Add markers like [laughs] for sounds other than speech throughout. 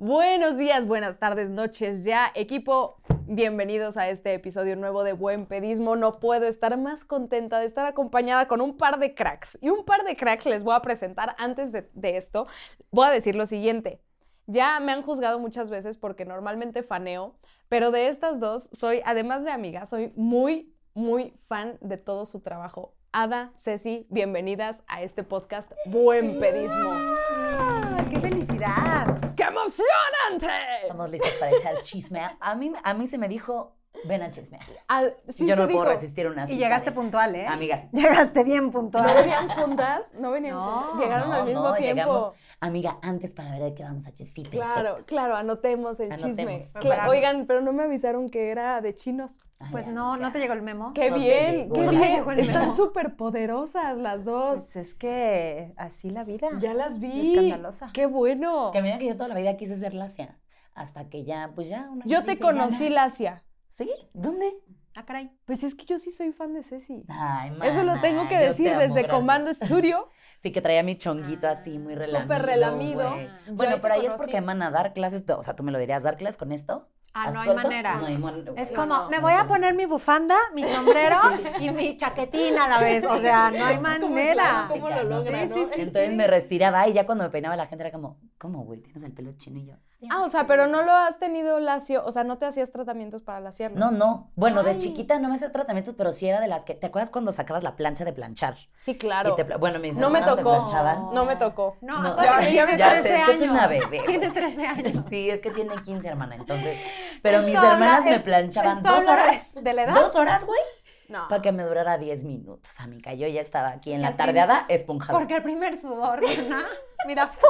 Buenos días, buenas tardes, noches ya. Equipo, bienvenidos a este episodio nuevo de Buen Pedismo. No puedo estar más contenta de estar acompañada con un par de cracks. Y un par de cracks les voy a presentar antes de, de esto. Voy a decir lo siguiente. Ya me han juzgado muchas veces porque normalmente faneo, pero de estas dos soy, además de amiga, soy muy, muy fan de todo su trabajo. Ada, Ceci, bienvenidas a este podcast Buen Pedismo. ¡Ah, ¡Qué felicidad! ¡Qué emocionante! Estamos listos para echar chisme. A mí, a mí se me dijo, ven a chismear. Ah, sí Yo no me puedo resistir una Y cita llegaste de esas. puntual, ¿eh? Amiga. Llegaste bien ¿No puntual. venían juntas? No venían No, juntas. Llegaron no, al mismo no, tiempo. llegamos- Amiga, antes para ver de qué vamos a chisme. Claro, claro, anotemos el Anotemos. chisme. Cla- Preparamos. Oigan, pero no me avisaron que era de chinos. Pues no, ¿no te llegó el memo? ¡Qué No bien! ¡Qué No bien! Están súper poderosas las dos. Pues es que así la vida. ya las vi. Escandalosa. ¡Qué bueno! Que mira que yo toda la vida quise ser lacia. Hasta que ya, pues ya. una Yo te conocí, Lacia. ¿Sí? ¿Dónde? Ah, caray. Pues es que yo sí soy fan de Ceci. Ay, Eso lo mana, tengo que te decir amo, desde gracias. Comando Studio. [laughs] Sí, que traía mi chonguito así, muy relamido. Súper relamido. ahí Bueno, pero ahí es porque aman a dar clases, o sea, tú me lo dirías, ¿dar clases con esto? Ah, ¿A no hay manera. No hay man- Es como, no. me voy a poner mi bufanda, mi sombrero [laughs] y mi chaquetina a la vez. O sea, no hay [laughs] Es como el manera. ¿Cómo Ya, lo logra, Sí, no? sí, sí. Entonces me retiraba y ya cuando me peinaba la gente era como, ¿cómo, güey? ¿Tienes el pelo chino? Y yo, "Sí, Ah, o sea, pero no lo has tenido lacio, o sea, no te hacías tratamientos para laciarlo. No, no. Bueno, de Ay. chiquita no me hacía tratamientos, pero sí era de las que. ¿Te acuerdas cuando sacabas la plancha de planchar? Sí, claro. Y te bueno, mis No me hermanas me tocó. planchaban. No me tocó. No, No, aparte ya- tiene ya sé, 13 es que es años. una bebé. [laughs] Tiene 13 años. [laughs] Sí, es que tiene 15, hermana. Entonces. Pero mis Esto habla- hermanas me planchaban dos de- horas. de la edad. Dos horas, güey. No. Para que me durara 10 minutos, amiga. Yo ya estaba aquí en la tardeada esponjada. Porque el primer sudor, [laughs] ¿no? Mira, ¡fu!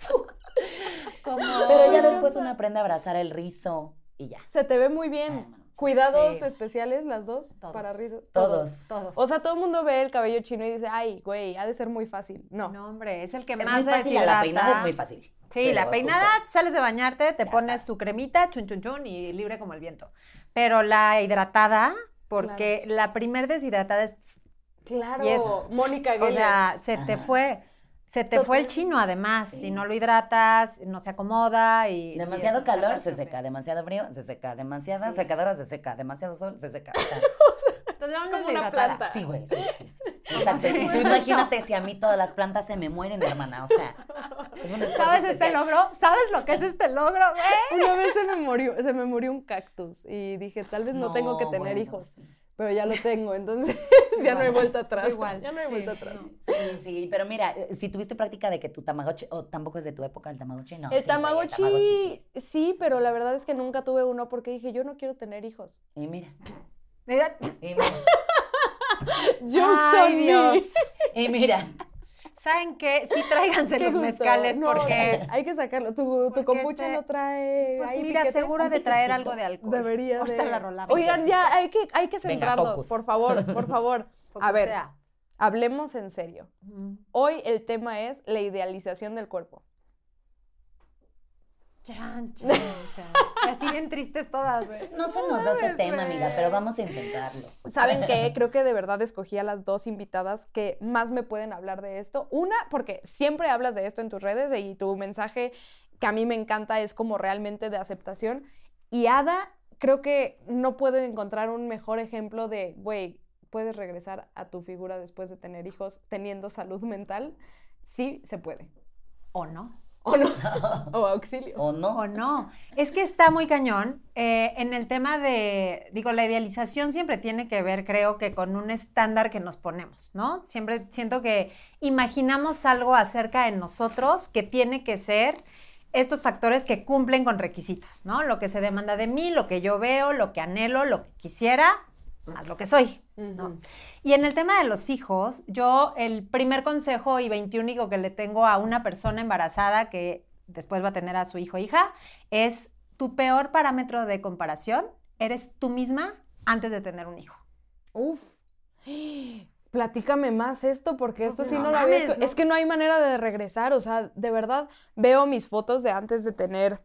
¡fu! [laughs] Como... Pero ya después uno aprende a abrazar el rizo y ya. Se te ve muy bien. Ay, mano, Cuidados sí. especiales las dos Todos. para rizo. Todos. Todos. O sea, todo el mundo ve el cabello chino y dice, ay, güey, ha de ser muy fácil. No. no, hombre, es el que Es más muy fácil, la peinada es muy fácil. Sí, Pero la peinada, sales de bañarte, te Ya pones estás. tu cremita, chun chun chun y libre como el viento. Pero la hidratada, porque la primer deshidratada es, Claro. Y es- Mónica o Geller. sea, se te fue, se te fue el chino además, Sí. si no lo hidratas, no se acomoda y... Demasiado calor, se seca. Demasiado frío, se seca. Demasiada Sí. secadora, se seca. Demasiado sol, se seca. [laughs] Entonces, Es no como una hidratada. planta. sí, güey. Sí, sí, sí. [laughs] Exacto. Y tú imagínate si a mí todas las plantas se me mueren, hermana. O sea, es un esfuerzo ¿Sabes este logro? ¿Sabes lo que es este logro, güey? Una vez se me murió, se me murió un cactus y dije, tal vez no, tengo que tener bueno, hijos, sí. pero ya lo tengo, entonces [laughs] ya no hay Igual. vuelta atrás. Igual, Ya no hay sí, vuelta atrás. no. Sí, sí, pero mira, eh, si tuviste práctica de que tu tamagotchi, o tampoco es de tu época el tamagotchi, no. el sí, tamagotchi, sí. sí, pero la verdad es que nunca tuve uno porque dije, yo no quiero tener hijos. Y Mira, y mira, [laughs] Jokes Ay, on me. Dios. [laughs] y mira. ¿Saben qué? Sí, tráiganse [laughs] Qué los gusto. mezcales No, porque... hay que sacarlo. Tu, tu kombucha este- no trae. Pues ahí mira, piquete? seguro de traer algo de alcohol. Debería Ahorita de. la rolamos. Oigan, ya hay que, hay que centrarnos, focus. por favor, por favor. A ver, sea. hablemos en serio. Hoy el tema es la idealización del cuerpo. Chan, chan, chan. Así bien tristes todas, güey. No se nos da ese tema, amiga, pero vamos a intentarlo. ¿Saben qué? Creo que de verdad escogí a las dos invitadas que más me pueden hablar de esto. Una, porque siempre hablas de esto en tus redes y tu mensaje que a mí me encanta es como realmente de aceptación. Y Ada, creo que no puedo encontrar un mejor ejemplo de, güey, puedes regresar a tu figura después de tener hijos teniendo salud mental. Sí, se puede. ¿O no? ¿O no? [laughs] o auxilio. ¿O no? ¿O no? Es que está muy cañón. eh, en el tema de, digo, la idealización siempre tiene que ver, creo que, con un estándar que nos ponemos, ¿no? Siempre siento que imaginamos algo acerca de nosotros que tiene que ser estos factores que cumplen con requisitos, ¿no? Lo que se demanda de mí, lo que yo veo, lo que anhelo, lo que quisiera, más lo que soy. Y en el tema de los hijos, yo el primer consejo y veintiúnico que le tengo a una persona embarazada que después va a tener a su hijo o hija es tu peor parámetro de comparación eres tú misma antes de tener un hijo. Uf. Platícame más esto, porque esto sí No no, lo había escu- ¿no? Es que no hay manera de regresar, o sea, de verdad, veo mis fotos de antes de tener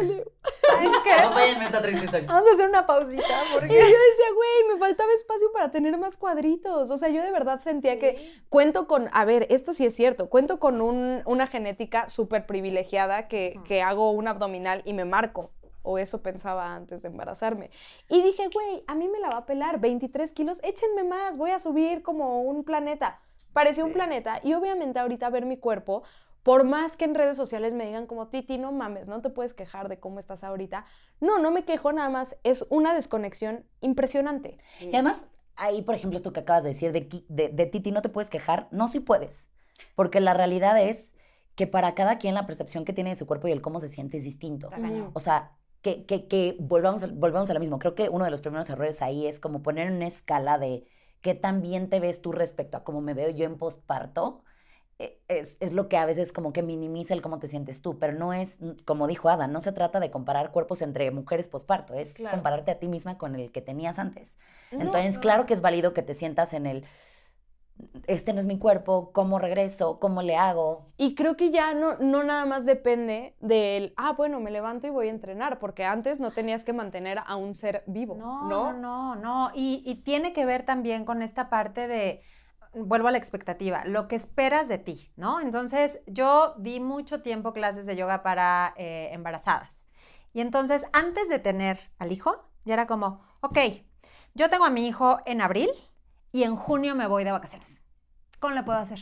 Acompáñenme esta triste historia. Vamos a hacer una pausita. Y Porque... yo [laughs] decía, güey, me faltaba espacio para tener más cuadritos. O sea, yo de verdad sentía que cuento con, a ver, esto sí es cierto, cuento con un- una genética súper privilegiada que, que hago un abdominal y me marco. O eso pensaba antes de embarazarme. Y dije, güey, a mí me la va a pelar 23 kilos, échenme más, voy a subir como un planeta. Parecía un planeta. Y obviamente ahorita ver mi cuerpo, por más que en redes sociales me digan como, Titi, no mames, no te puedes quejar de cómo estás ahorita. No, no me quejo nada más, es una desconexión impresionante. Y además, ahí, por ejemplo, esto que acabas de decir de, Ki- de, de Titi, no te puedes quejar. No, sí puedes. Porque la realidad es que para cada quien la percepción que tiene de su cuerpo y el cómo se siente es distinto. O sea, que, que, que volvamos, volvamos a lo mismo. Creo que uno de los primeros errores ahí es como poner una escala de qué tan bien te ves tú respecto a cómo me veo yo en postparto. Eh, Es, es lo que a veces como que minimiza el cómo te sientes tú, pero no es, como dijo Ada, no se trata de comparar cuerpos entre mujeres postparto, es Claro. compararte a ti misma con el que tenías antes. No, Entonces, no. claro que es válido que te sientas en el, este no es mi cuerpo, ¿cómo regreso? ¿Cómo le hago? Y creo que ya no, no nada más depende del, ah, bueno, me levanto y voy a entrenar, porque antes no tenías que mantener a un ser vivo, No, ¿no? no, no, no. Y, y tiene que ver también con esta parte de, vuelvo a la expectativa, lo que esperas de ti, ¿no? Entonces, yo di mucho tiempo clases de yoga para eh, embarazadas. Y entonces, antes de tener al hijo, ya era como, ok, yo tengo a mi hijo en abril y en junio me voy de vacaciones. ¿Cómo le puedo hacer?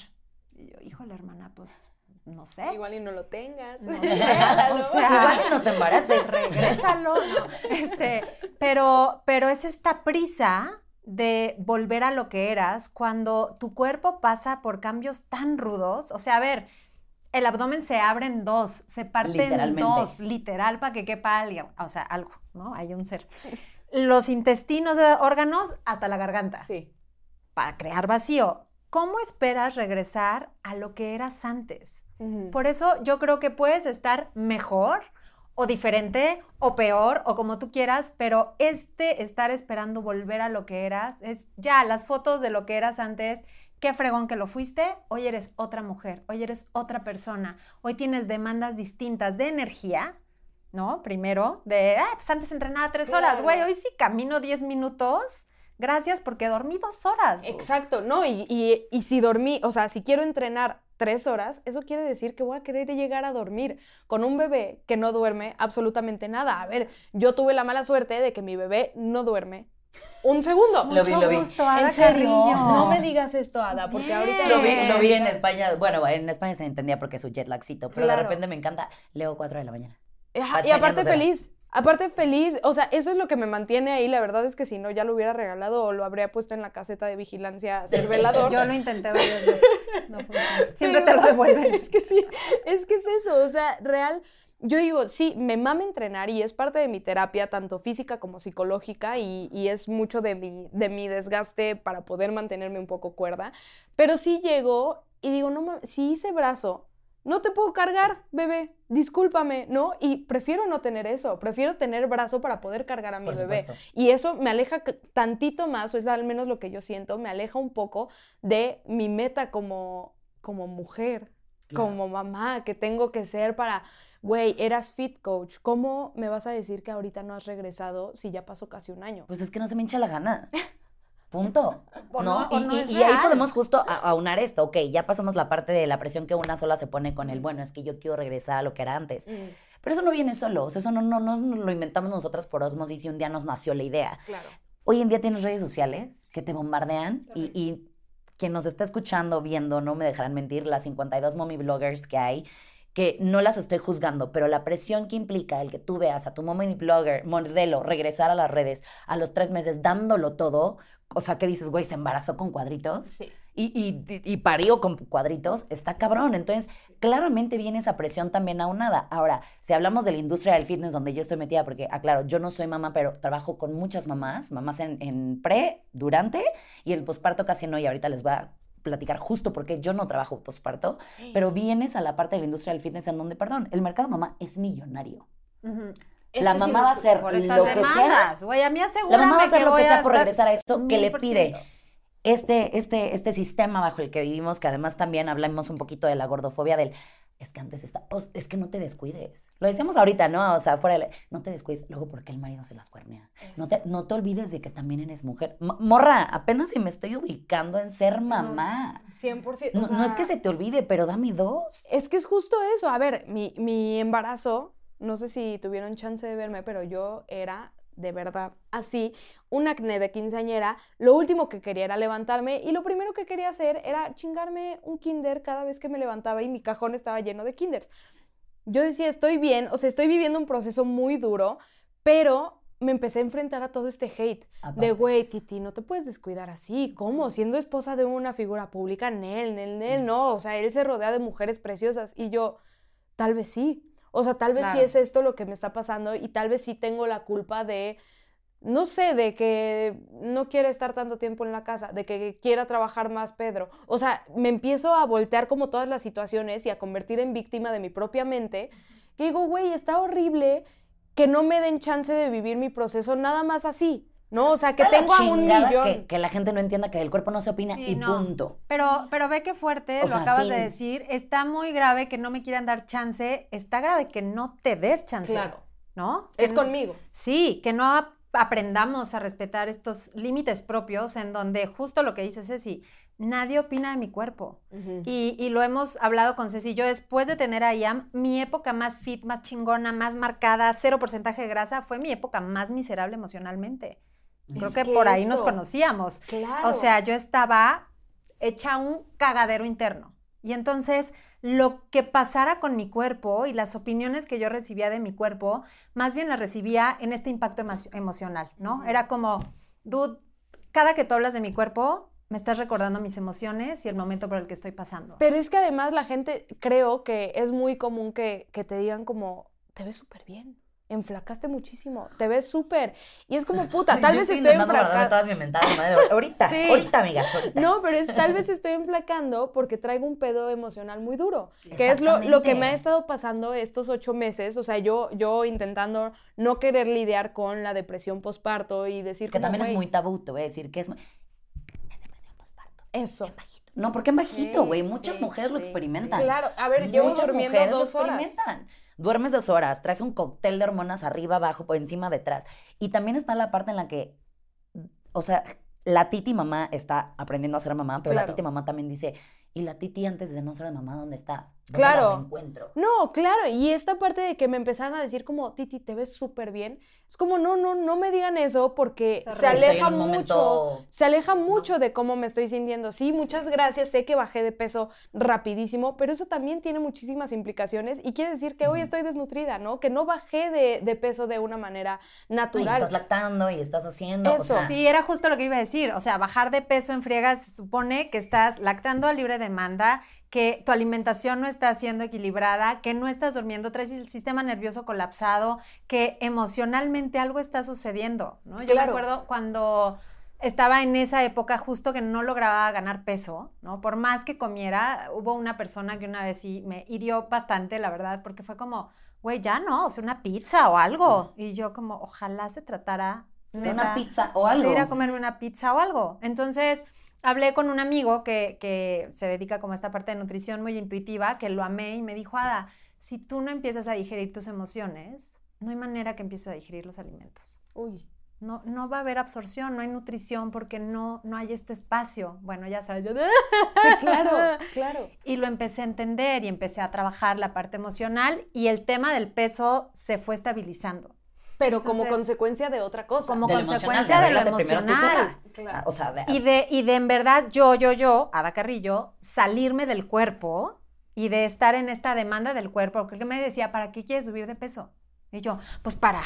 Y yo, híjole, hermana, pues, no sé. Igual y no lo tengas. No [laughs] sé, o sea, [laughs] Igual y no te embaraces. [laughs] regrésalo. no. Este, pero, pero es esta prisa de volver a lo que eras cuando tu cuerpo pasa por cambios tan rudos. O sea, a ver, el abdomen se abre en dos, se parte en dos, literal, para que quepa algo. O sea, algo, ¿no? Hay un ser. Los intestinos, de órganos, hasta la garganta Sí. para crear vacío. ¿Cómo esperas regresar a lo que eras antes? Por eso yo creo que puedes estar mejor o diferente o peor o como tú quieras, pero este estar esperando volver a lo que eras es ya las fotos de lo que eras antes. Qué fregón que lo fuiste, hoy eres otra mujer, hoy eres otra persona, hoy tienes demandas distintas de energía, ¿no? Primero, de, ah, pues antes entrenaba tres horas, güey, hoy sí camino diez minutos, gracias porque dormí dos horas. dude". Exacto, no, y, y- y si dormí, o sea, si quiero entrenar tres horas, eso quiere decir que voy a querer llegar a dormir con un bebé que no duerme absolutamente nada. A ver, yo tuve la mala suerte de que mi bebé no duerme un segundo. Lo vi, lo vi. gusto, Ada ¿En serio? Carrillo. No me digas esto, Ada, porque ahorita. Lo vi, lo vi en España. Bueno, en España se entendía porque es su jet lagcito, pero Claro. de repente me encanta. Leo 4 de la mañana. Ajá, y aparte feliz. Aparte feliz, o sea, eso es lo que me mantiene ahí. La verdad es que si no, ya lo hubiera regalado o lo habría puesto en la caseta de vigilancia [laughs] a ser velador. Yo lo intenté varias veces. No [laughs] funciona. Siempre Pero- te lo [laughs] devuelven. Es que sí, es que es eso, o sea, real. Yo digo, sí, me mama entrenar y es parte de mi terapia, tanto física como psicológica, y, y es mucho de mi, de mi desgaste para poder mantenerme un poco cuerda. Pero sí llego y digo, no mames, si hice brazo, no te puedo cargar, bebé, discúlpame, ¿no? Y prefiero no tener eso, prefiero tener brazo para poder cargar a mi bebé. Y eso me aleja tantito más, o es al menos lo que yo siento, me aleja un poco de mi meta como, como mujer, Claro. como mamá, que tengo que ser para, güey, eras fit coach, ¿cómo me vas a decir que ahorita no has regresado si ya pasó casi un año? Pues es que no se me hincha la gana. [laughs] Punto. ¿no? y no y- es y ahí podemos justo aunar esto. Ok, ya pasamos la parte de la presión que una sola se pone con el, bueno, es que yo quiero regresar a lo que era antes. Pero eso no viene solo. O sea, eso no, no, no nos lo inventamos nosotras por osmosis y un día nos nació la idea. Claro. Hoy en día tienes redes sociales que te bombardean y, y quien nos está escuchando, viendo, no me dejarán mentir, las 52 mommy bloggers que hay, que no las estoy juzgando, pero la presión que implica el que tú veas a tu mommy blogger, modelo, regresar a las redes a los tres meses dándolo todo, o sea, que dices, güey, se embarazó con cuadritos Sí. y, y, y parió con cuadritos, está cabrón. Entonces, claramente viene esa presión también aunada. Ahora, si hablamos de la industria del fitness donde yo estoy metida, porque, aclaro, yo no soy mamá, pero trabajo con muchas mamás, mamás en, en pre, durante y el posparto casi no, y ahorita les voy a platicar justo porque yo no trabajo posparto, pero vienes a la parte de la industria del fitness en donde, perdón, el mercado mamá es millonario. La Este sí mamá lo va a hacer lo que sea a mí la mamá va a hacer lo que sea por regresar a eso que le 1000%. pide este, este, este sistema bajo el que vivimos, que además también hablamos un poquito de la gordofobia, del es que antes está, es que no te descuides. Lo decíamos ahorita, ¿no? O sea, fuera de la- no te descuides. Luego, ¿por qué el marido se las cuernea? No te, no te olvides de que también eres mujer. M- morra, apenas si me estoy ubicando en ser mamá. 100%. No, o no es que se te olvide, pero dame dos. Es que es justo eso. A ver, mi, mi embarazo, no sé si tuvieron chance de verme, pero yo era de verdad así, un acné de quinceañera. Lo último que quería era levantarme y lo primero que quería hacer era chingarme un kinder cada vez que me levantaba y mi cajón estaba lleno de kinders. Yo decía, estoy bien, o sea, estoy viviendo un proceso muy duro, pero me empecé a enfrentar a todo este hate. De, güey, Titi, no te puedes descuidar así. ¿Cómo? Siendo esposa de una figura pública, Nel, Nel, Nel, no. O sea, él se rodea de mujeres preciosas. Y yo, tal vez sí. O sea, tal vez sí es esto lo que me está pasando y tal vez sí tengo la culpa de, no sé, de que no quiere estar tanto tiempo en la casa, de que quiera trabajar más Pedro. O sea, me empiezo a voltear como todas las situaciones y a convertir en víctima de mi propia mente. Que digo, güey, está horrible que no me den chance de vivir mi proceso nada más así. ¿No? O sea, que tengo a un millón. Que, que la gente no entienda que el cuerpo no se opina Sí, y no. punto. Pero, pero ve qué fuerte, O lo sea, acabas de decir. Está muy grave que no me quieran dar chance. Está grave que no te des chance. Claro. ¿No? Que Es no- conmigo. Sí, que no ap- aprendamos a respetar estos límites propios en donde justo lo que dice Ceci, nadie opina de mi cuerpo. Y, y lo hemos hablado con Ceci. Yo después de tener a Iam, mi época más fit, más chingona, más marcada, cero porcentaje de grasa, fue mi época más miserable emocionalmente. Creo Es que, que por ahí nos conocíamos. Claro. O sea, yo estaba hecha un cagadero interno. Y entonces, lo que pasara con mi cuerpo y las opiniones que yo recibía de mi cuerpo, más bien las recibía en este impacto emo- emocional, ¿no? Era como, dude, cada que tú hablas de mi cuerpo, me estás recordando mis emociones y el momento por el que estoy pasando. Pero es que además la gente, creo que es muy común que, que te digan como, te ves súper bien, enflacaste muchísimo, te ves súper. Y es como, puta, [laughs] tal Yo vez estoy enflacando. todas mis mentadas, madre. Ahorita, [laughs] Sí. ahorita, amigas, ahorita. No, pero es tal vez [laughs] estoy enflacando porque traigo un pedo emocional muy duro, que es lo, lo que me ha estado pasando estos ocho meses, o sea, yo, yo intentando no querer lidiar con la depresión postparto y decir Que como, también es "Güey, muy tabú, te voy a decir que es... muy- Es depresión postparto. Eso. En bajito. No, porque en bajito, Sí, güey. Muchas mujeres lo experimentan. Claro, a ver, Muchas durmiendo mujeres lo dos horas. experimentan. Duermes dos horas, traes un cóctel de hormonas arriba, abajo, por encima, detrás. Y también está la parte en la que, o sea, la titi mamá está aprendiendo a ser mamá, pero Claro. la titi mamá también dice, ¿y la titi antes de no ser mamá dónde está? ¿Dónde Claro. la encuentro? No, claro, y esta parte de que me empezaron a decir como, Titi, te ves súper bien, es como, no, no, no me digan eso porque Se aleja mucho, momento... se aleja mucho de cómo me estoy sintiendo. Sí, muchas gracias, sé que bajé de peso rapidísimo, pero eso también tiene muchísimas implicaciones y quiere decir que hoy estoy desnutrida, ¿no? Que no bajé de, de peso de una manera natural. estás lactando y estás haciendo. o Eso. sea, Sí, era justo lo que iba a decir. O sea, bajar de peso en friega se supone que estás lactando a libre demanda, que tu alimentación no está siendo equilibrada, que no estás durmiendo, traes el sistema nervioso colapsado, que emocionalmente algo está sucediendo, ¿no? Yo me acuerdo cuando estaba en esa época justo que no lograba ganar peso, ¿no? Por más que comiera, hubo una persona que una vez sí me hirió bastante, la verdad, porque fue como, güey, ya no, o sea, una pizza o algo. Y yo como, ojalá se tratara de una pizza o algo. de ir a comerme una pizza o algo. Entonces, hablé con un amigo que, que se dedica como a esta parte de nutrición muy intuitiva, que lo amé y me dijo, Ada, si tú no empiezas a digerir tus emociones, no hay manera que empieces a digerir los alimentos. Uy. No, no va a haber absorción, no hay nutrición porque no, no hay este espacio. Bueno, ya sabes, yo... Sí, claro, [laughs] claro. Y lo empecé a entender y empecé a trabajar la parte emocional y el tema del peso se fue estabilizando. Pero como consecuencia de otra cosa. como De lo consecuencia de lo emocional. Claro. O sea, de- Y de, y de en verdad yo, yo, yo, Ada Carrillo, salirme del cuerpo y de estar en esta demanda del cuerpo, porque él me decía, ¿para qué quieres subir de peso? Y yo, pues para,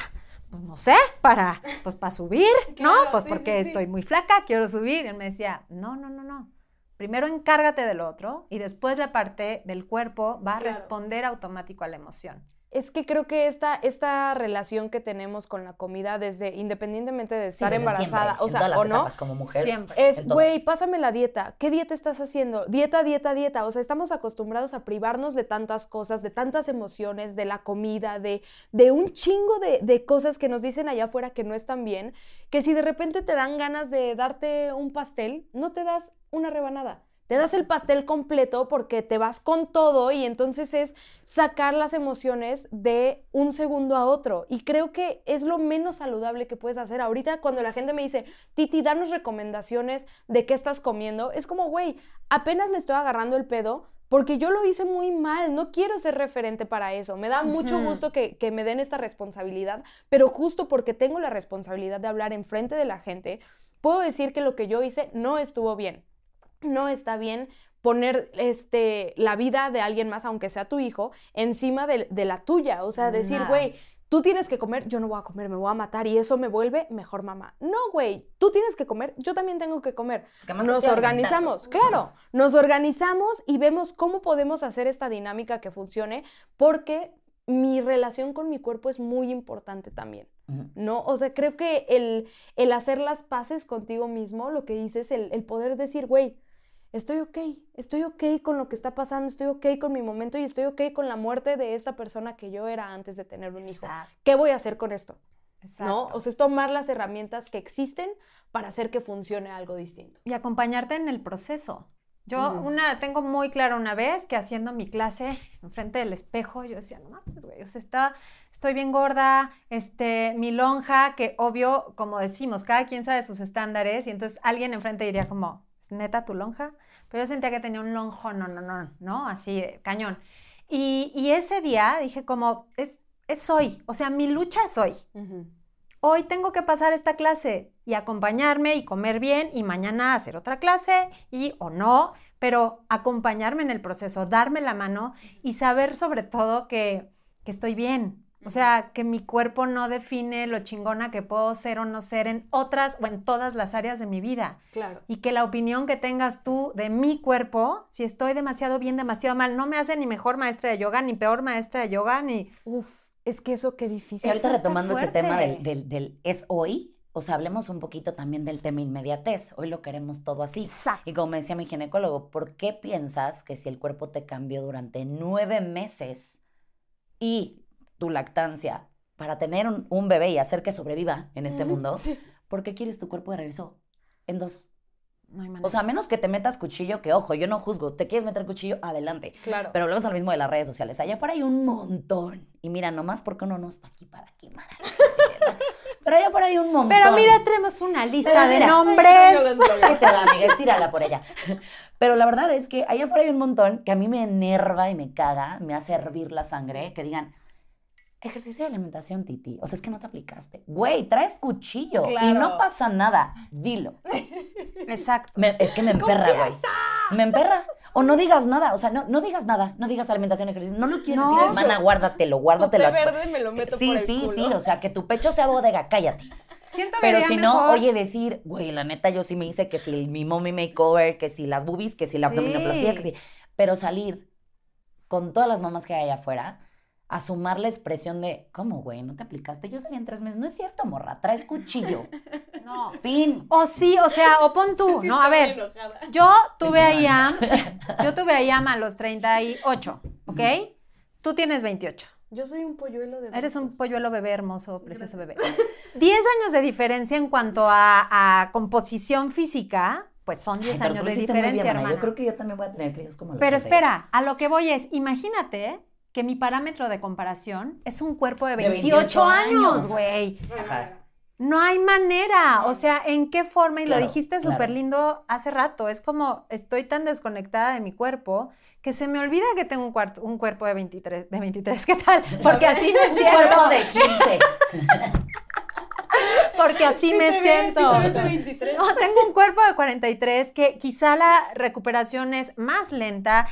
pues no sé, para, pues para subir, [laughs] ¿no? Claro, Pues sí, porque sí, sí. estoy muy flaca, quiero subir. Y él me decía, no, no, no, no. Primero encárgate del otro y después la parte del cuerpo va a responder automático a la emoción. Es que creo que esta, esta relación que tenemos con la comida, desde independientemente de estar embarazada, siempre, o en sea, todas las o no, etapas como mujer. Siempre. es, güey, pásame la dieta. ¿Qué dieta estás haciendo? Dieta, dieta, dieta. O sea, estamos acostumbrados a privarnos de tantas cosas, de tantas emociones, de la comida, de, de un chingo de, de cosas que nos dicen allá afuera que no están bien, que si de repente te dan ganas de darte un pastel, no te das una rebanada. Te das el pastel completo porque te vas con todo y entonces es sacar las emociones de un segundo a otro. Y creo que es lo menos saludable que puedes hacer. Ahorita cuando la gente me dice, Titi, danos recomendaciones de qué estás comiendo, es como, güey, apenas le estoy agarrando el pedo. Porque yo lo hice muy mal, no quiero ser referente para eso. Me da mucho gusto que, que me den esta responsabilidad, pero justo porque tengo la responsabilidad de hablar enfrente de la gente, puedo decir que lo que yo hice no estuvo bien no está bien poner este, la vida de alguien más, aunque sea tu hijo, encima de, la tuya. O sea, decir, güey, tú tienes que comer, yo no voy a comer, me voy a matar y eso me vuelve mejor mamá. No, güey, tú tienes que comer, yo también tengo que comer. Nos organizamos, claro, nos organizamos y vemos cómo podemos hacer esta dinámica que funcione porque mi relación con mi cuerpo es muy importante también, ¿no? O sea, creo que el, el hacer las paces contigo mismo, lo que dices, el, el poder decir, güey, estoy ok, estoy ok con lo que está pasando, estoy ok con mi momento y estoy ok con la muerte de esta persona que yo era antes de tener un hijo. ¿Qué voy a hacer con esto? ¿No? O sea, es tomar las herramientas que existen para hacer que funcione algo distinto. Y acompañarte en el proceso. Yo una, tengo muy claro una vez que haciendo mi clase enfrente del espejo, yo decía, no mames, güey, o sea, está, estoy bien gorda, este, mi lonja, que obvio, como decimos, cada quien sabe sus estándares, y entonces alguien enfrente diría como, neta tu lonja, pero yo sentía que tenía un lonjo, no, no, no, no, así, cañón. Y, ese día dije como, es, es hoy, o sea, mi lucha es hoy. Hoy tengo que pasar esta clase y acompañarme y comer bien y mañana hacer otra clase y o no, pero acompañarme en el proceso, darme la mano y saber sobre todo que, que estoy bien, o sea, que mi cuerpo no define lo chingona que puedo ser o no ser en otras o en todas las áreas de mi vida. Claro. Y que la opinión que tengas tú de mi cuerpo, si estoy demasiado bien, demasiado mal, no me hace ni mejor maestra de yoga, ni peor maestra de yoga, ni... Uf, es que eso qué difícil. Y ahorita retomando ese tema del, del, del, es hoy, o sea, hablemos un poquito también del tema inmediatez. Hoy lo queremos todo así. Exacto. Y como me decía mi ginecólogo, ¿por qué piensas que si el cuerpo te cambió durante nueve meses y tu lactancia para tener un, bebé y hacer que sobreviva en este mundo, ¿por qué quieres tu cuerpo de regreso en dos? No hay o sea, a menos que te metas cuchillo, que ojo, yo no juzgo, te quieres meter cuchillo, adelante. Claro. Pero volvemos al mismo de las redes sociales. Allá afuera hay un montón. Y mira, nomás porque uno no está aquí para quemar [laughs] Pero allá afuera hay un montón. Pero mira, tenemos una lista de nombres. se [laughs] va, amiga, por ella. Pero la verdad es que allá afuera hay un montón que a mí me enerva y me caga, me hace hervir la sangre, que digan, Ejercicio de alimentación, Titi. O sea, es que no te aplicaste. Güey, traes cuchillo y no pasa nada. Dilo. [laughs] Exacto. es que me emperra, güey. Me emperra. O no digas nada. O sea, no, no digas nada. No digas alimentación, ejercicio. No lo quieres decir, hermana, guárdatelo, guárdatelo. Tu verde me lo meto sí, por el sí, culo. sí. O sea, que tu pecho sea bodega. Cállate. Siento Pero si no, oye, decir, güey, la neta, yo sí me hice que si mi mommy makeover, que si las boobies, que si la abdominoplastia, que si. Pero salir con todas las mamás que hay allá afuera a sumar la expresión de, ¿cómo, güey? ¿No te aplicaste? Yo salí en tres meses. No es cierto, morra, traes cuchillo. [laughs] No. Fin. O sí, o sea, o pon [laughs] tú, ¿no? A ver, yo tuve a Iam, yo [laughs] tuve a Iam a los 38, ¿ok? Tú tienes 28. Yo soy un polluelo de Eres un polluelo bebé hermoso, precioso bebé. 10 años de diferencia en cuanto a, composición física, pues son 10 años de diferencia, hermano. Yo creo que yo también voy a tener críos como la Pero espera, a lo que voy es, imagínate que mi parámetro de comparación es un cuerpo de 28, años, güey. No hay manera, o sea, ¿en qué forma? Y lo dijiste súper lindo hace rato, es como estoy tan desconectada de mi cuerpo que se me olvida que tengo un, cuarto, un cuerpo de 23, de 23, ¿qué tal? [laughs] [laughs] Porque así me siento. Un cuerpo de 15. Porque así me siento. No, tengo un cuerpo de 43 que quizá la recuperación es más lenta,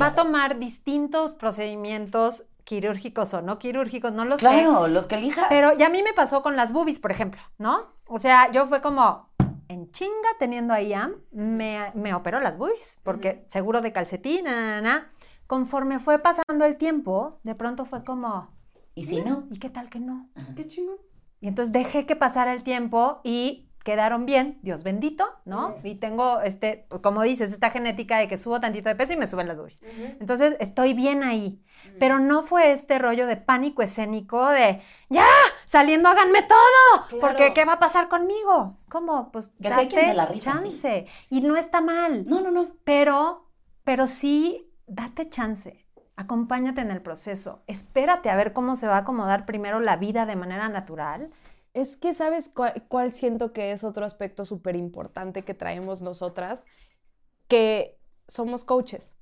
va a tomar distintos procedimientos quirúrgicos o no quirúrgicos, no lo sé. Claro, los que elijas. Pero ya a mí me pasó con las boobies, por ejemplo, ¿no? O sea, yo fue como en chinga teniendo a IAM, me, me operó las boobies, porque seguro de calcetín, na, na, Conforme fue pasando el tiempo, de pronto fue como... ¿Y si no? ¿Y qué tal que no? Qué chingón. Y entonces dejé que pasara el tiempo y quedaron bien, Dios bendito, ¿no? Y tengo, este, como dices, esta genética de que subo tantito de peso y me suben las boobies. Entonces, estoy bien ahí. Pero no fue este rollo de pánico escénico de, ya, saliendo háganme todo, porque ¿qué va a pasar conmigo? Es como, pues, Que date se la rifa, chance. Y no está mal. No, no, no. Pero, pero sí, date chance. Acompáñate en el proceso. Espérate a ver cómo se va a acomodar primero la vida de manera natural. Es que, ¿sabes cuál, cuál siento que es otro aspecto súper importante que traemos nosotras? Que somos coaches.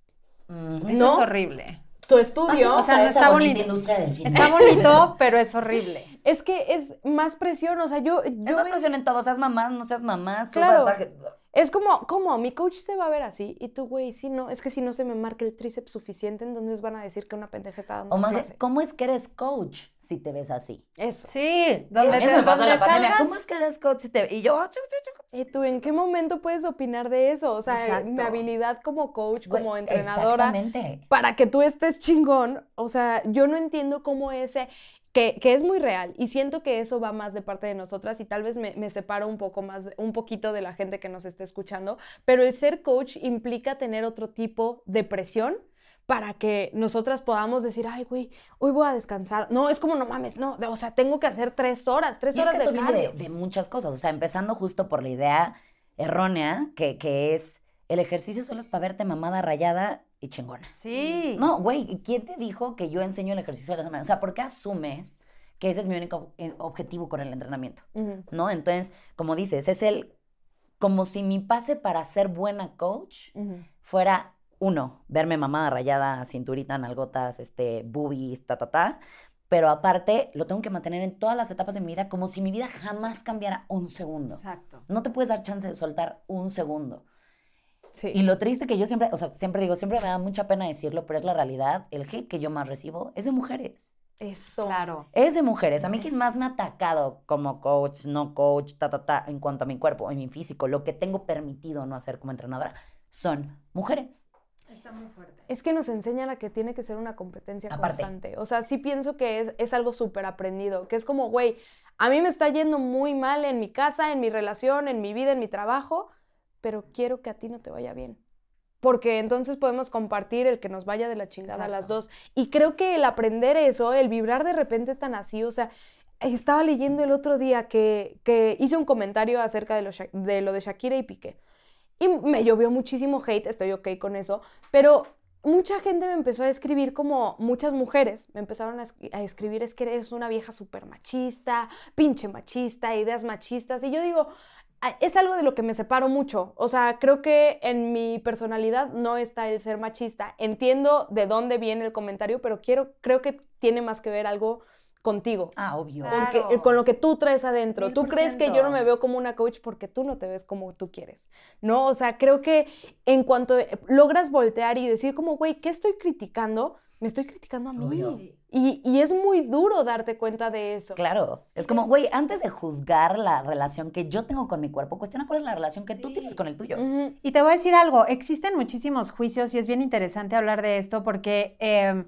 Eso ¿No? es horrible. Tu estudio, o sea, no está bonita bonito. industria del fitness. Está bonito, pero es horrible. es que es más presión, o sea, yo... Es yo la veo- presión en todo, seas mamá, no seas mamá. Claro. vas Es como, ¿cómo? Mi coach se va a ver así. Y tú, güey, sí, no, es que si no se me marca el tríceps suficiente, entonces van a decir que una pendeja está dando O su más, clase. ¿cómo es que eres coach si te ves así? Eso. Sí, donde, Eso te, me pasó en donde la pandemia. salgas- ¿Cómo es que eres coach si te Y yo, "Ah, chu, chu, chu". Eh, ¿Tú en qué momento puedes opinar de eso? O sea, Exacto. mi habilidad como coach, como entrenadora, Exactamente. para que tú estés chingón, o sea, yo no entiendo cómo ese, que, que es muy real y siento que eso va más de parte de nosotras y tal vez me, me separo un poco más, un poquito de la gente que nos esté escuchando, pero el ser coach implica tener otro tipo de presión para que nosotras podamos decir, ay, güey, hoy voy a descansar. No, es como, no mames, no, de- o sea, tengo que hacer tres horas, tres Y es horas que esto de viene de, de muchas cosas, o sea, empezando justo por la idea errónea que, que es el ejercicio solo es para verte mamada rayada y chingona. Sí. No, güey, ¿quién te dijo que yo enseño el ejercicio de la semana? O sea, ¿por qué asumes que ese es mi único eh, objetivo con el entrenamiento? ¿No? Entonces, como dices, es el, como si mi pase para ser buena coach fuera, uno, verme mamada rayada, cinturita, nalgotas, este, boobies, ta, ta, ta. Pero aparte, lo tengo que mantener en todas las etapas de mi vida como si mi vida jamás cambiara un segundo. Exacto. No te puedes dar chance de soltar un segundo. Sí. Y lo triste que yo siempre, o sea, siempre digo, siempre me da mucha pena decirlo, pero es la realidad. El hate que yo más recibo es de mujeres. Eso. Claro. Es de mujeres. A mí quien más me ha atacado como coach, no coach, ta, ta, ta, en cuanto a mi cuerpo, en mi físico, lo que tengo permitido no hacer como entrenadora, son mujeres. Está muy fuerte. Es que nos enseñan a que tiene que ser una competencia Aparte. constante. O sea, sí pienso que es, es algo súper aprendido, que es como, güey, a mí me está yendo muy mal en mi casa, en mi relación, en mi vida, en mi trabajo, pero quiero que a ti no te vaya bien. Porque entonces podemos compartir el que nos vaya de la chingada a las dos. Y creo que el aprender eso, el vibrar de repente tan así, o sea, estaba leyendo el otro día que, que hice un comentario acerca de lo, de lo de Shakira y Piqué. Y me llovió muchísimo hate, estoy ok con eso, pero mucha gente me empezó a escribir como muchas mujeres me empezaron a, escri- a escribir es que eres una vieja súper machista, pinche machista, ideas machistas. Y yo digo, "Ah, es algo de lo que me separo mucho. O sea, creo que en mi personalidad no está el ser machista. Entiendo de dónde viene el comentario, pero quiero, creo que tiene más que ver algo contigo. Ah, obvio. Claro. Con, que- con lo que tú traes adentro. Tú crees que yo no me veo como una coach porque tú no te ves como tú quieres, ¿no? O sea, creo que en cuanto logras voltear y decir como, güey, ¿qué estoy criticando? Me estoy criticando a mí. Obvio. Y, y es muy duro darte cuenta de eso. Claro. Es como, güey, antes de juzgar la relación que yo tengo con mi cuerpo, cuestiona cuál es la relación que tú tienes con el tuyo. Y te voy a decir algo, existen muchísimos juicios y es bien interesante hablar de esto porque eh,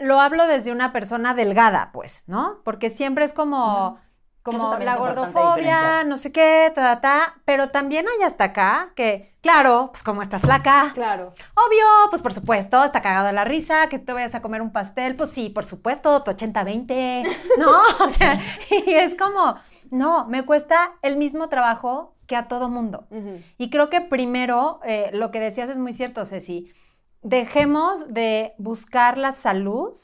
lo hablo desde una persona delgada, pues, ¿no? Porque siempre es como, como la gordofobia, no sé qué, ta, ta, ta, pero también hay hasta acá que, claro, pues como estás flaca, Claro. obvio, pues por supuesto, está cagado de la risa, que te vayas a comer un pastel, pues sí, por supuesto, tu 80-20, ¿no? [laughs] O sea, [laughs] y es como, no, me cuesta el mismo trabajo que a todo mundo. Y creo que primero, eh, lo que decías es muy cierto, Ceci. Dejemos de buscar la salud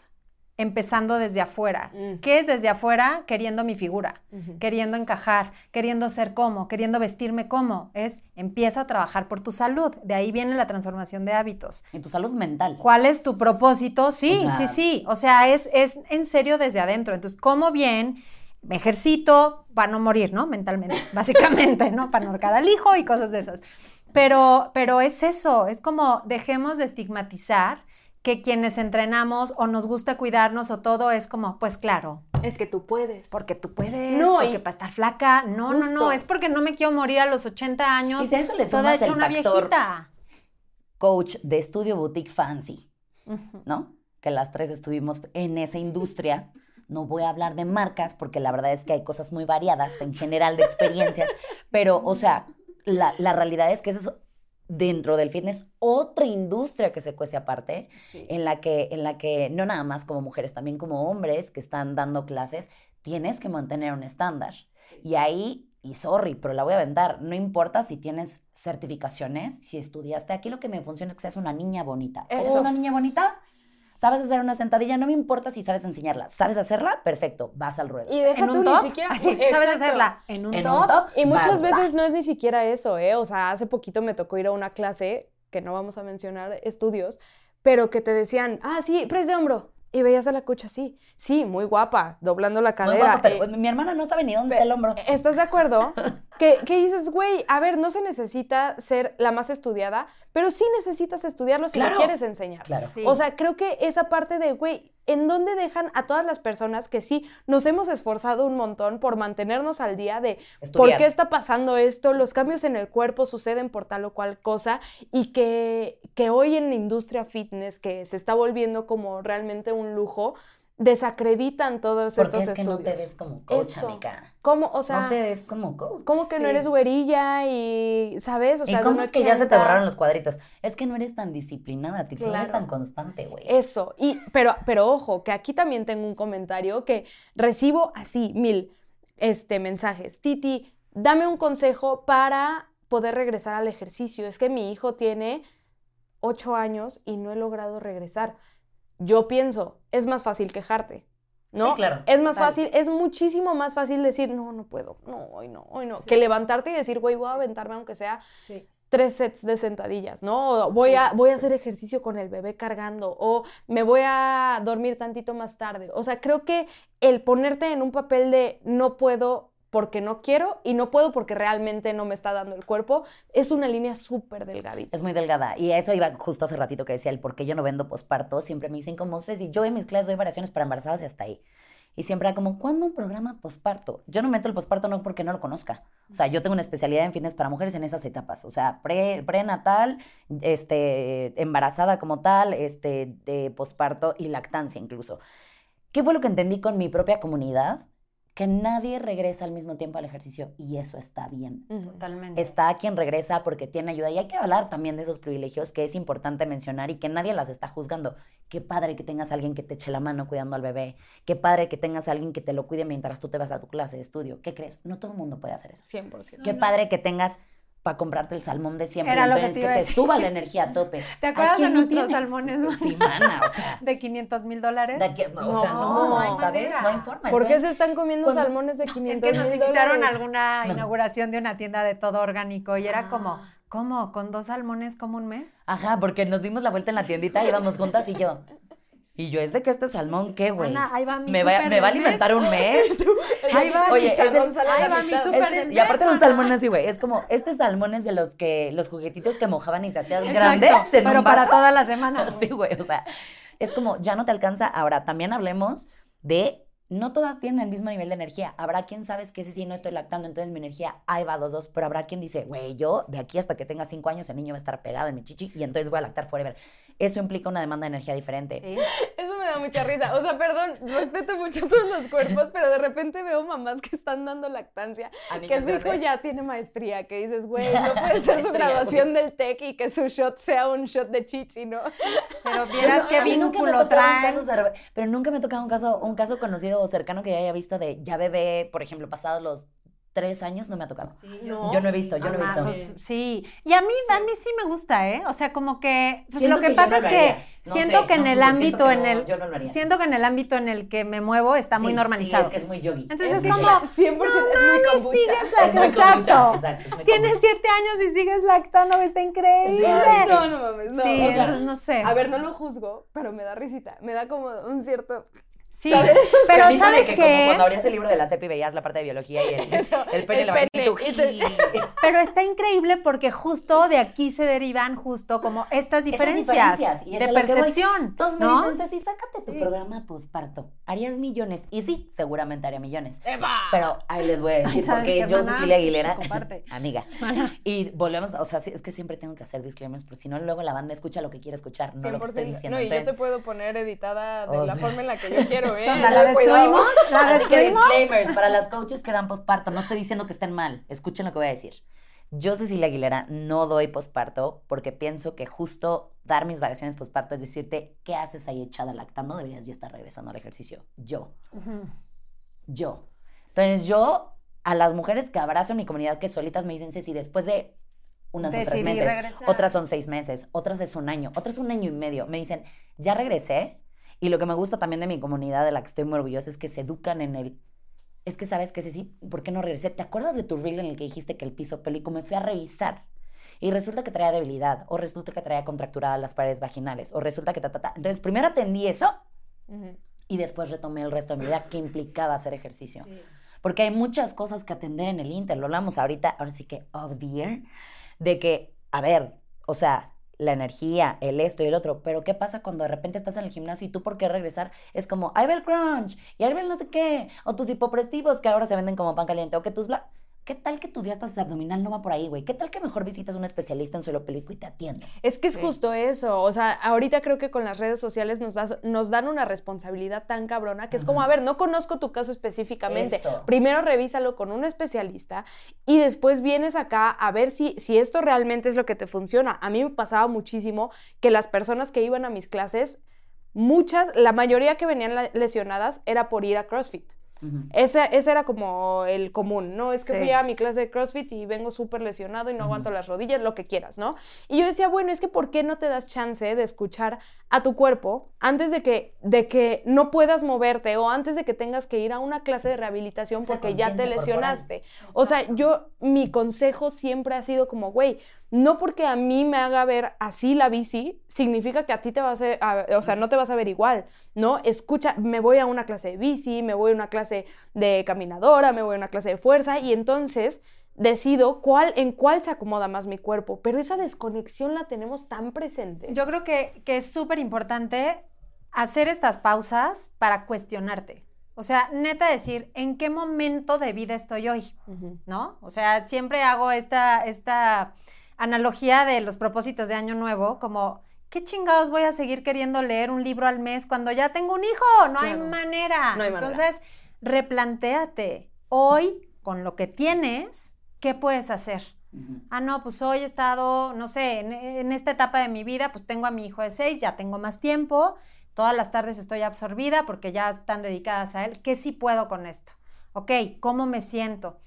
empezando desde afuera. Mm. ¿Qué es desde afuera? Queriendo mi figura, queriendo encajar, queriendo ser como, queriendo vestirme como. Es empieza a trabajar por tu salud. De ahí viene la transformación de hábitos. Y tu salud mental. ¿Cuál es tu propósito? Sí, O sea- sí, sí. O sea, es, es en serio desde adentro. Entonces, como bien, me ejercito para no morir, ¿no? Mentalmente, [laughs] básicamente, ¿no? Para no ahorcar al hijo y cosas de esas. Pero, pero es eso, es como dejemos de estigmatizar que quienes entrenamos o nos gusta cuidarnos o todo es como, pues claro, Es que tú puedes. porque tú puedes, No, porque para estar flaca. No, no, Justo. no, es porque no me quiero morir a los 80 años Y si eso le toda hecha el una viejita. Coach de estudio boutique fancy. ¿no? Que las tres estuvimos en esa industria. No voy a hablar de marcas porque la verdad es que hay cosas muy variadas en general de experiencias, pero, o sea, la, la realidad es que eso es dentro del fitness otra industria que se cuece aparte, Sí. en la que, en la que no nada más como mujeres, también como hombres que están dando clases, tienes que mantener un estándar. Y ahí, y sorry, pero la voy a vender, no importa si tienes certificaciones, si estudiaste, aquí lo que me funciona es que seas una niña bonita. ¿Eres Eso. una niña bonita? ¿Sabes hacer una sentadilla? No me importa si sabes enseñarla. ¿Sabes hacerla? Perfecto, vas al ruedo. Y deja ¿En tú un ni top? siquiera. Así, [laughs] ¿sabes hacerla? ¿En un En top? un top, Y muchas vas, veces vas. no es ni siquiera eso, ¿eh? O sea, hace poquito me tocó ir a una clase, que no vamos a mencionar estudios, pero que te decían, ah, sí, press de hombro. Y veías a la coach así. Sí, muy guapa, doblando la Muy cadera. pero eh, mi hermana no sabe ni dónde está el hombro. ¿Estás de acuerdo? [laughs] que, que dices, güey, a ver, no se necesita ser la más estudiada, pero sí necesitas estudiarlo si Claro. lo quieres enseñar. Claro. Sí. O sea, creo que esa parte de, güey, ¿en dónde dejan a todas las personas que sí nos hemos esforzado un montón por mantenernos al día de por qué está pasando esto, los cambios en el cuerpo suceden por tal o cual cosa y que, que hoy en la industria fitness, que se está volviendo como realmente un lujo, desacreditan todos Porque estos es que no te ves como coach, Eso. amiga. ¿Cómo? O sea, no te ves como coach. ¿cómo que no eres güerilla y, ¿sabes? O sea, ¿Y cómo es que ya se te 80? borraron los cuadritos? Es que no eres tan disciplinada, Titi, no eres Claro. tan constante, güey. Eso, y, pero, pero ojo, que aquí también tengo un comentario que recibo así, mil este, mensajes. Titi, dame un consejo para poder regresar al ejercicio. Es que mi hijo tiene ocho años y no he logrado regresar. Yo pienso, es más fácil quejarte. ¿No? Sí, claro, Es más fácil, es muchísimo más fácil decir, no, no puedo, no, hoy no, hoy no, Sí. que levantarte y decir, güey, voy a aventarme aunque sea Sí. tres sets de sentadillas, ¿no? O voy, Sí. a, voy a hacer ejercicio con el bebé cargando o me voy a dormir tantito más tarde. O sea, creo que el ponerte en un papel de no puedo porque no quiero y no puedo porque realmente no me está dando el cuerpo es una línea súper delgadita. Es muy delgada. Y eso iba justo hace ratito que decía el por qué yo no vendo posparto. Siempre me dicen como, Ceci, yo en mis clases doy variaciones para embarazadas y hasta ahí. Y siempre era como, ¿cuándo un programa posparto? Yo no meto el posparto no porque no lo conozca. O sea, yo tengo una especialidad en fitness para mujeres en esas etapas. O sea, pre, prenatal, este, embarazada como tal, este, de posparto y lactancia incluso. ¿Qué fue lo que entendí con mi propia comunidad? Que nadie regresa al mismo tiempo al ejercicio y eso está bien Totalmente. está quien regresa porque tiene ayuda. Y hay que hablar también de esos privilegios que es importante mencionar y que nadie las está juzgando. Qué padre que tengas a alguien que te eche la mano cuidando al bebé. Qué padre que tengas a alguien que te lo cuide mientras tú te vas a tu clase de estudio. ¿Qué crees? No todo el mundo puede hacer eso. 100%. Qué padre que tengas para comprarte el salmón de siempre. Era lo que te que te decir. suba la energía a tope. [laughs] ¿Te ¿A acuerdas de no nuestros tiene? salmones [laughs] Sí, mana, o sea. [laughs] de 500 mil dólares? de aquí- o sea, No, no, no hay ¿sabes? manera. No hay forma. ¿Por qué se están comiendo salmones de Es 500 que nos mil invitaron a dólares? alguna No. inauguración de una tienda de todo orgánico y era como, Ah. ¿cómo? ¿Con dos salmones como un mes? Ajá, porque nos dimos la vuelta en la tiendita, íbamos juntas y yo. Y yo, ¿es de que este salmón qué, güey? Ana, ahí va mi ¿Me va, ¿Me va a alimentar un mes? [laughs] Ahí va, Oye, es el- ahí va mi súper Este- y aparte un salmón así, güey. Es como, este salmón es de los que, los juguetitos que mojaban y se hacían grandes en pero un para toda la semana. [laughs] Sí, güey, o sea, es como, ya no te alcanza. Ahora, también hablemos de, no todas tienen el mismo nivel de energía. Habrá quien sabes que ese sí no estoy lactando, entonces mi energía, ahí va, dos, dos. Pero habrá quien dice, güey, yo de aquí hasta que tenga cinco años el niño va a estar pegado en mi chichi y entonces voy a lactar forever. Eso implica una demanda de energía diferente. Sí. Eso me da mucha risa. O sea, perdón, respeto mucho todos los cuerpos, pero de repente veo mamás que están dando lactancia, A que su hijo ya tiene maestría, que dices, güey, [laughs] no puede ser su graduación del TEC y que su shot sea un shot de chichi, ¿no? Pero [laughs] vieras me vínculo traen. caso pero nunca me ha tocado un caso, un caso conocido cercano que yo haya visto de ya bebé, por ejemplo, pasados los tres años, no me ha tocado. No. Yo no he visto, yo no he visto. pues, sí. Y a mí, a mí sí me gusta, ¿eh? O sea, como que pues, lo que, yo pasa no es que. No siento sé, que en no, el pues, ámbito que en el yo no lo haría. siento que en el ámbito en el que me muevo está muy Sí, normalizado. Sí, es que es muy yogi. Entonces Es es, que como 100% es muy kombucha. sigues Es muy exacto. kombucha, exacto, es muy Tienes kombucha. siete años y sigues lactando, está increíble. Sí. No, no mames, no. Sí, o sea, no sé. a ver, no lo juzgo, pero me da risita. Me da como un cierto... sí, ¿sabes? pero [laughs] Permítame ¿sabes que como qué? cuando abrías el libro de la CEP y veías la parte de biología y el, [laughs] Eso, el pene el la pene, y te- [laughs] Pero está increíble porque justo de aquí se derivan justo como estas diferencias, diferencias, y es de percepción, Todos me ¿no? dicen, Ceci, sácate tu Sí. programa posparto. Harías millones. Y sí, seguramente haría millones. ¡Eva! Pero ahí les voy a decir, ¿sabes porque yo, hermana? Cecilia Aguilera, Comparte. amiga. Y volvemos, o sea, sí, es que siempre tengo que hacer disclaimers, porque si no, luego la banda escucha lo que quiere escuchar, no lo que estoy 100%. diciendo. No, y yo te Entonces, puedo poner editada de O la forma en la que yo quiero. Quiero, ¿eh? O sea, la destruimos, la Así que destruimos. disclaimers para las coaches que dan posparto. No estoy diciendo que estén mal. Escuchen lo que voy a decir. Yo, Cecilia Aguilera, no doy posparto porque pienso que justo dar mis variaciones posparto es decirte, ¿qué haces ahí echada lactando? Deberías ya estar regresando al ejercicio. Yo. Yo. Entonces, yo a las mujeres que abrazo en mi comunidad que solitas me dicen, Ceci, después de unas otras Decidí meses, regresar. otras son seis meses, otras es un año, otras un año y medio, me dicen, ya regresé. Y lo que me gusta también de mi comunidad, de la que estoy muy orgullosa, es que se educan en el... Es que sabes que Ceci, ¿por qué no regresé? ¿Te acuerdas de tu reel en el que dijiste que el piso pélvico me fui a revisar? Y resulta que traía debilidad, o resulta que traía contracturadas las paredes vaginales, o resulta que ta, ta, ta. Entonces, primero atendí eso y después retomé el resto de mi vida que implicaba hacer ejercicio. Porque hay muchas cosas que atender en el Inter. Lo hablamos ahorita, ahora sí que off the air, de que, a ver, o sea, la energía, el esto y el otro, pero ¿qué pasa cuando de repente estás en el gimnasio y tú por qué regresar? Es como, ahí va el crunch, y ahí va el no sé qué, o tus hipopresivos que ahora se venden como pan caliente, o que tus bla... ¿Qué tal que tu diástasis abdominal no va por ahí, güey? ¿Qué tal que mejor visitas a un especialista en suelo pélvico y te atiende? Es que es Sí. justo eso, o sea, ahorita creo que con las redes sociales nos, das- nos dan una responsabilidad tan cabrona que es como, a ver, no conozco tu caso específicamente, Eso. primero revísalo con un especialista y después vienes acá a ver si, si esto realmente es lo que te funciona. A mí me pasaba muchísimo que las personas que iban a mis clases, muchas, la mayoría que venían lesionadas era por ir a CrossFit. Ese, ese era como el común, ¿no? Es que Sí. fui a mi clase de CrossFit y vengo súper lesionado y no aguanto las rodillas, lo que quieras, ¿no? Y yo decía, bueno, es que ¿por qué no te das chance de escuchar a tu cuerpo antes de que, de que no puedas moverte o antes de que tengas que ir a una clase de rehabilitación Esa porque ya te lesionaste? O sea, yo, mi consejo siempre ha sido como, güey, no porque a mí me haga ver así la bici, significa que a ti te vas a, a- o sea, no te vas a ver igual, ¿no? Escucha, me voy a una clase de bici, me voy a una clase de caminadora, me voy a una clase de fuerza y entonces decido cuál, en cuál se acomoda más mi cuerpo, pero esa desconexión la tenemos tan presente. Yo creo que, que es súper importante hacer estas pausas para cuestionarte. O sea, neta decir, ¿en qué momento de vida estoy hoy? ¿No? O sea, siempre hago esta, esta analogía de los propósitos de Año Nuevo, como, ¿qué chingados voy a seguir queriendo leer un libro al mes cuando ya tengo un hijo? No hay manera. No hay manera. Entonces, replantéate. Hoy, con lo que tienes, ¿qué puedes hacer? Ah, no, pues hoy he estado, no sé, en, en esta etapa de mi vida, pues tengo a mi hijo de seis, ya tengo más tiempo, todas las tardes estoy absorbida porque ya están dedicadas a él. ¿Qué sí puedo con esto? Ok, ¿cómo me siento?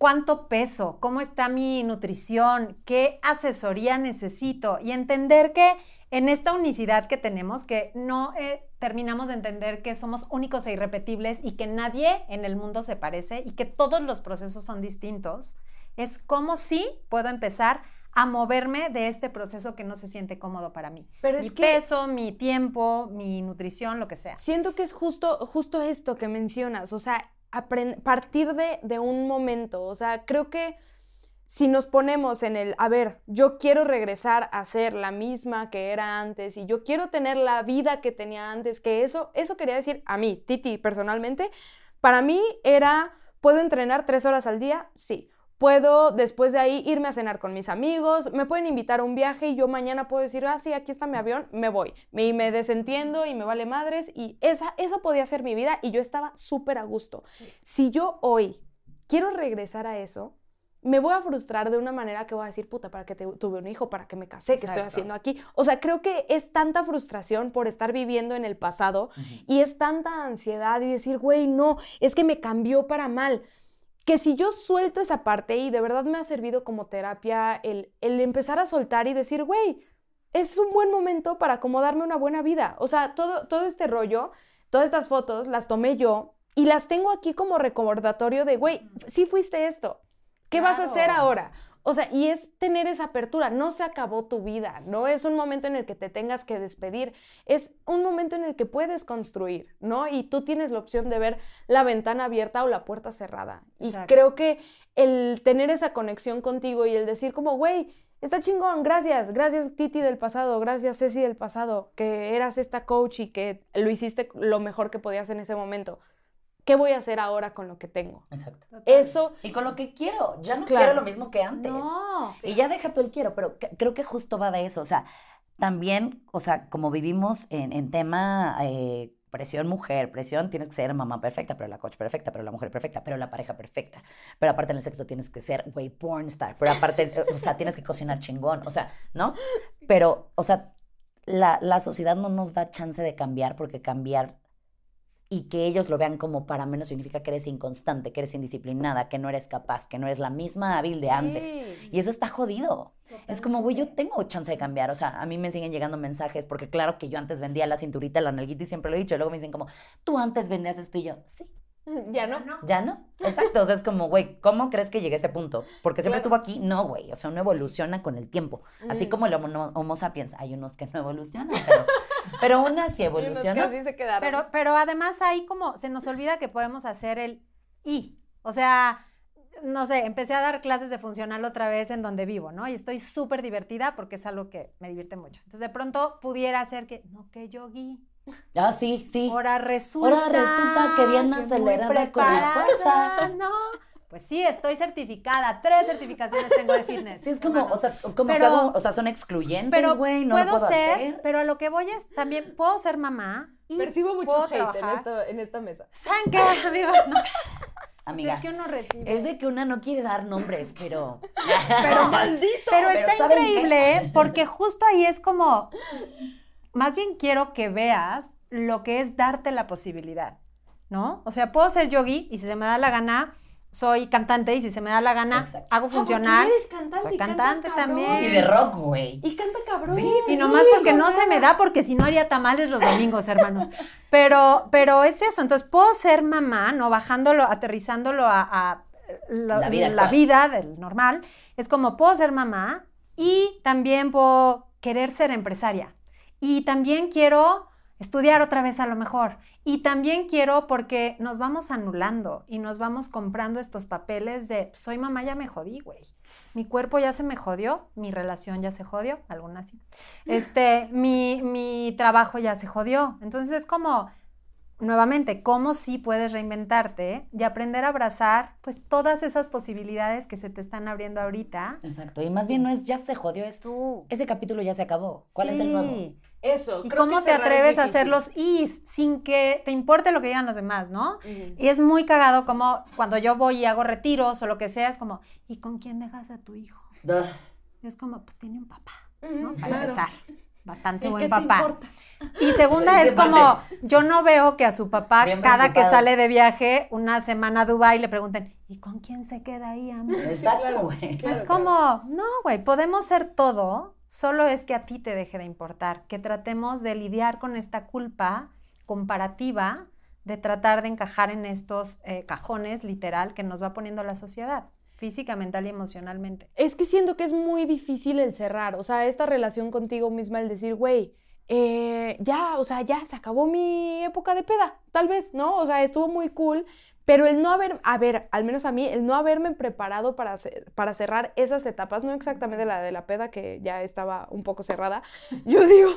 ¿Cuánto peso? ¿Cómo está mi nutrición? ¿Qué asesoría necesito? Y entender que en esta unicidad que tenemos, que no eh, terminamos de entender que somos únicos e irrepetibles y que nadie en el mundo se parece y que todos los procesos son distintos, es como si puedo empezar a moverme de este proceso que no se siente cómodo para mí. Pero mi es que- peso, mi tiempo, mi nutrición, lo que sea. Siento que es justo, justo esto que mencionas, o sea, partir de, de un momento, o sea, creo que si nos ponemos en el, a ver, yo quiero regresar a ser la misma que era antes y yo quiero tener la vida que tenía antes, que eso, eso quería decir a mí, Titi, personalmente, para mí era, ¿puedo entrenar tres horas al día? Sí. Puedo después de ahí irme a cenar con mis amigos, me pueden invitar a un viaje y yo mañana puedo decir, ah, sí, aquí está mi avión, me voy. Y me desentiendo y me vale madres y esa, esa podía ser mi vida y yo estaba súper a gusto. Si yo hoy quiero regresar a eso, me voy a frustrar de una manera que voy a decir, puta, ¿para qué te- tuve un hijo? ¿Para qué me casé? ¿Qué estoy haciendo aquí? O sea, creo que es tanta frustración por estar viviendo en el pasado y es tanta ansiedad y decir, güey, no, es que me cambió para mal. Que si yo suelto esa parte y de verdad me ha servido como terapia el, el empezar a soltar y decir, güey, es un buen momento para acomodarme una buena vida. O sea, todo, todo este rollo, todas estas fotos las tomé yo y las tengo aquí como recordatorio de, güey, sí fuiste esto. ¿Qué vas a hacer ahora? O sea, y es tener esa apertura. No se acabó tu vida, no es un momento en el que te tengas que despedir, es un momento en el que puedes construir, ¿no? Y tú tienes la opción de ver la ventana abierta o la puerta cerrada. Y creo que el tener esa conexión contigo y el decir como, güey, está chingón, gracias, gracias Titi del pasado, gracias Ceci del pasado, que eras esta coach y que lo hiciste lo mejor que podías en ese momento. ¿Qué voy a hacer ahora con lo que tengo? Exacto. Eso, Y con lo que quiero, ya no Claro. quiero lo mismo que antes. No. Y ya deja tú el quiero, pero creo que justo va de eso. O sea, también, o sea, como vivimos en, en tema eh, presión mujer, presión tienes que ser mamá perfecta, pero la coach perfecta, pero la mujer perfecta, pero la pareja perfecta. Pero aparte en el sexo tienes que ser, güey, porn star. Pero aparte, eh, o sea, tienes que cocinar chingón. O sea, ¿no? Pero, o sea, la, la sociedad no nos da chance de cambiar porque cambiar y que ellos lo vean como para menos significa que eres inconstante, que eres indisciplinada, que no eres capaz, que no eres la misma hábil de antes. Y eso está jodido. Es como, güey, yo tengo chance de cambiar. O sea, a mí me siguen llegando mensajes porque claro que yo antes vendía la cinturita, la nalguita y siempre lo he dicho. Y luego me dicen como, tú antes vendías esto y yo, sí. [laughs] Ya no. ¿Ya no? Exacto. O sea, es como, güey, ¿cómo crees que llegué a este punto? Porque siempre Claro. estuvo aquí. No, güey. O sea, uno evoluciona con el tiempo. Así Mm. como el homo, homo sapiens. Hay unos que no evolucionan, pero, pero evoluciona. así se quedaron. Pero, pero además ahí como se nos olvida que podemos hacer el y. O sea, no sé, empecé a dar clases de funcional otra vez en donde vivo, ¿no? Y estoy súper divertida porque es algo que me divierte mucho. Entonces de pronto pudiera ser que, no, que yogi. Ah, sí, sí. Ahora resulta. Ahora resulta que bien acelerada con la fuerza. ¿no? Pues sí, estoy certificada. Tres certificaciones tengo de fitness. [laughs] Sí, es como, o sea, como Pero- hago- o sea, son excluyentes, pero güey, no puedo, lo puedo ser, hacer. pero a lo que voy es también puedo ser mamá y Percibo mucho puedo hate en esta, en esta mesa. ¿Saben qué, [laughs] amigos? No, Amiga, es que uno recibe. es de que una no quiere dar nombres, pero... [laughs] Pero maldito. Pero Pero está increíble ¿eh? porque justo ahí es como, más bien quiero que veas lo que es darte la posibilidad, ¿no? O sea, puedo ser yogi y si se me da la gana, soy cantante y si se me da la gana, Exacto. hago funcional. eres cantante Soy cantante también. Y de rock, güey. Y canta cabrón. Sí, Y nomás porque no se me da, porque si no haría tamales los domingos, hermanos. Pero, pero es eso. Entonces, puedo ser mamá, ¿no? Bajándolo, aterrizándolo a, a la, La vida la vida del normal. Es como, puedo ser mamá y también puedo querer ser empresaria. Y también quiero estudiar otra vez a lo mejor. Y también quiero porque nos vamos anulando y nos vamos comprando estos papeles de soy mamá, ya me jodí, güey. Mi cuerpo ya se me jodió, mi relación ya se jodió, algunas sí. [laughs] Este, mi, mi trabajo ya se jodió. Entonces es como, nuevamente, cómo sí puedes reinventarte y aprender a abrazar pues todas esas posibilidades que se te están abriendo ahorita. Exacto. Y más bien no es ya se jodió, es Tú. ese capítulo ya se acabó. ¿Cuál es el nuevo? Sí. Eso. ¿Y creo cómo que te atreves a hacer los is sin que te importe lo que digan los demás, ¿no? Y es muy cagado como cuando yo voy y hago retiros o lo que sea, es como, ¿y con quién dejas a tu hijo? Duh. Es como, pues tiene un papá, ¿no? Para claro. empezar. Bastante ¿Y buen papá. importa? Y segunda ¿Qué es como, yo no veo que a su papá, Bien cada que sale de viaje, una semana a Dubái, le pregunten, ¿y con quién se queda ahí, amor? Exacto, güey. Claro, es como, no, güey, podemos ser todo, solo es que a ti te deje de importar, que tratemos de lidiar con esta culpa comparativa de tratar de encajar en estos eh, cajones, literal, que nos va poniendo la sociedad, física, mental y emocionalmente. Es que siento que es muy difícil el cerrar, o sea, esta relación contigo misma, el decir, güey, eh, ya, o sea, ya se acabó mi época de peda, tal vez, ¿no? O sea, estuvo muy cool, pero el no haber, a ver, al menos a mí, el no haberme preparado para, para cerrar esas etapas, no exactamente la de la peda, que ya estaba un poco cerrada, [laughs] yo digo,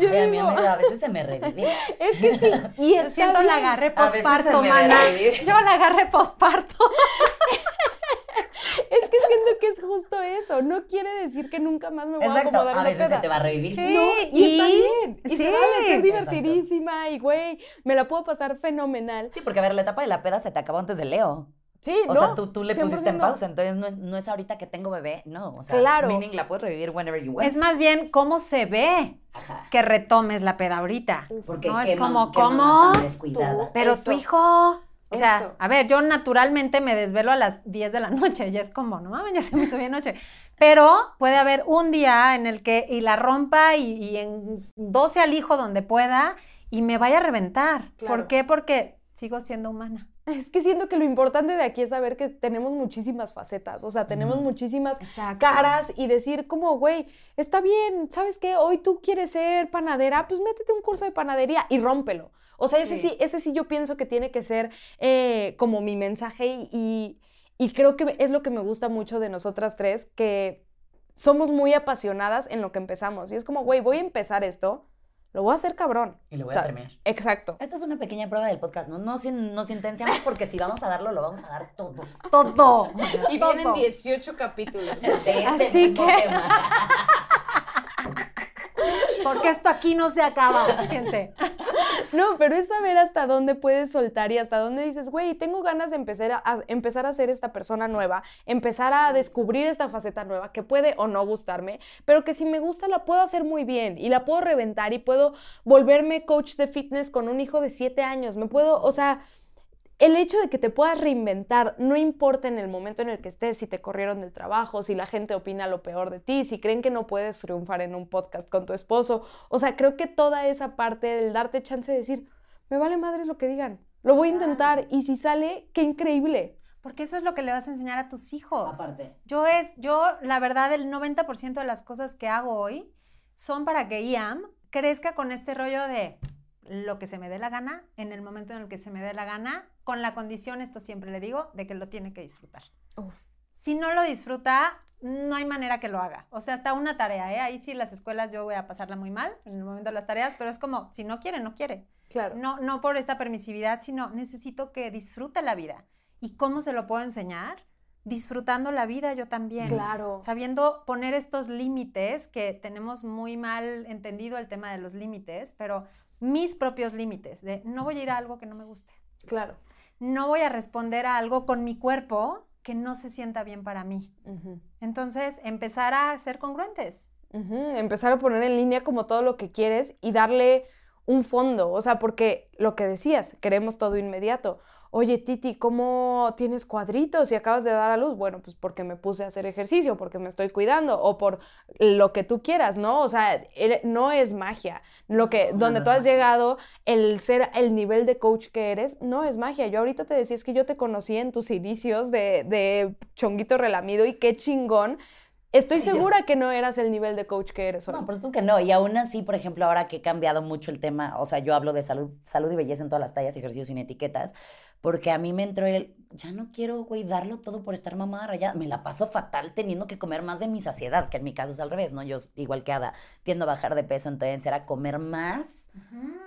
yo Ay, a mi digo, amiga a veces se me [laughs] revive. es que sí, y está siento la agarré A posparto, mana. Yo la agarré posparto. [laughs] Es que siento que es justo eso, no quiere decir que nunca más me voy a Exacto. acomodar A veces peda. se te va a revivir. Sí. No, y, está y- bien. Y sí, se vale ser exacto. divertidísima y, güey, me la puedo pasar fenomenal. Sí, porque a ver, la etapa de la peda se te acabó antes de Leo. Sí, O ¿no? sea, tú, tú le pusiste en 100%. pausa, entonces no es, no es ahorita que tengo bebé, no. O sea, Claro. meaning la puedes revivir whenever you want. Es más bien cómo se ve Ajá. que retomes la peda ahorita. Porque no, es como, ¿cómo? tan descuidada. Pero Eso. tu hijo. O sea, Eso. a ver, yo naturalmente me desvelo a las 10 de la noche, ya es como, no mames, ya se me hizo bien noche. Pero puede haber un día en el que y la rompa y, y en 12 al hijo donde pueda y me vaya a reventar. Claro. ¿Por qué? Porque sigo siendo humana. Es que siento que lo importante de aquí es saber que tenemos muchísimas facetas, o sea, tenemos muchísimas caras y decir como, güey, está bien, ¿sabes qué? Hoy tú quieres ser panadera, pues métete un curso de panadería y rómpelo. O sea, ese sí, Sí. ese sí yo pienso que tiene que ser eh, como mi mensaje y, y- y creo que es lo que me gusta mucho de nosotras tres, que somos muy apasionadas en lo que empezamos. Y es como, güey, voy a empezar esto, lo voy a hacer cabrón. Y lo voy O sea, a terminar. Exacto. Esta es una pequeña prueba del podcast. No nos, nos intenciamos porque si vamos a darlo, lo vamos a dar todo. [laughs] Todo. [laughs] Y todo. vienen 18 capítulos. De este Así mismo que- tema. [laughs] Porque esto aquí no se acaba, fíjense. No, pero es saber hasta dónde puedes soltar y hasta dónde dices, güey, tengo ganas de empezar a, a empezar a ser esta persona nueva, empezar a descubrir esta faceta nueva que puede o no gustarme, pero que si me gusta la puedo hacer muy bien y la puedo reventar y puedo volverme coach de fitness con un hijo de siete años. Me puedo, o sea, el hecho de que te puedas reinventar, no importa en el momento en el que estés, si te corrieron del trabajo, si la gente opina lo peor de ti, si creen que no puedes triunfar en un podcast con tu esposo. O sea, creo que toda esa parte del darte chance de decir, me vale madres lo que digan, lo voy a intentar y si sale, qué increíble. Porque eso es lo que le vas a enseñar a tus hijos. Aparte. Yo es, yo, la verdad, el 90% de las cosas que hago hoy son para que Iam crezca con este rollo de lo que se me dé la gana, en el momento en el que se me dé la gana, con la condición, esto siempre le digo, de que lo tiene que disfrutar. Uf. Si no lo disfruta, no hay manera que lo haga. O sea, hasta una tarea, ¿eh? Ahí sí las escuelas yo voy a pasarla muy mal en el momento de las tareas, pero es como, si no quiere, no quiere. Claro. No, no por esta permisividad, sino necesito que disfrute la vida. ¿Y cómo se lo puedo enseñar? Disfrutando la vida yo también. Claro. Sabiendo poner estos límites, que tenemos muy mal entendido el tema de los límites, pero mis propios límites, de no voy a ir a algo que no me guste. Claro. No voy a responder a algo con mi cuerpo que no se sienta bien para mí. Entonces, empezar a ser congruentes. Empezar a poner en línea como todo lo que quieres y darle un fondo, o sea, porque lo que decías, queremos todo inmediato. Oye, Titi, ¿cómo tienes cuadritos y acabas de dar a luz? Bueno, pues porque me puse a hacer ejercicio, porque me estoy cuidando o por lo que tú quieras, ¿no? O sea, no es magia. Lo que, donde tú has llegado, el ser el nivel de coach que eres, no es magia. Yo ahorita te decía, es que yo te conocí en tus inicios de, de chonguito relamido y qué chingón. Estoy yo- segura que no eras el nivel de coach que eres hoy. No, por supuesto que no. Y aún así, por ejemplo, ahora que he cambiado mucho el tema, o sea, yo hablo de salud, salud y belleza en todas las tallas, ejercicios sin etiquetas, porque a mí me entró el, ya no quiero, güey, darlo todo por estar mamada rayada. Me la paso fatal teniendo que comer más de mi saciedad, que en mi caso es al revés, ¿no? Yo, igual que Ada, tiendo a bajar de peso, entonces era comer más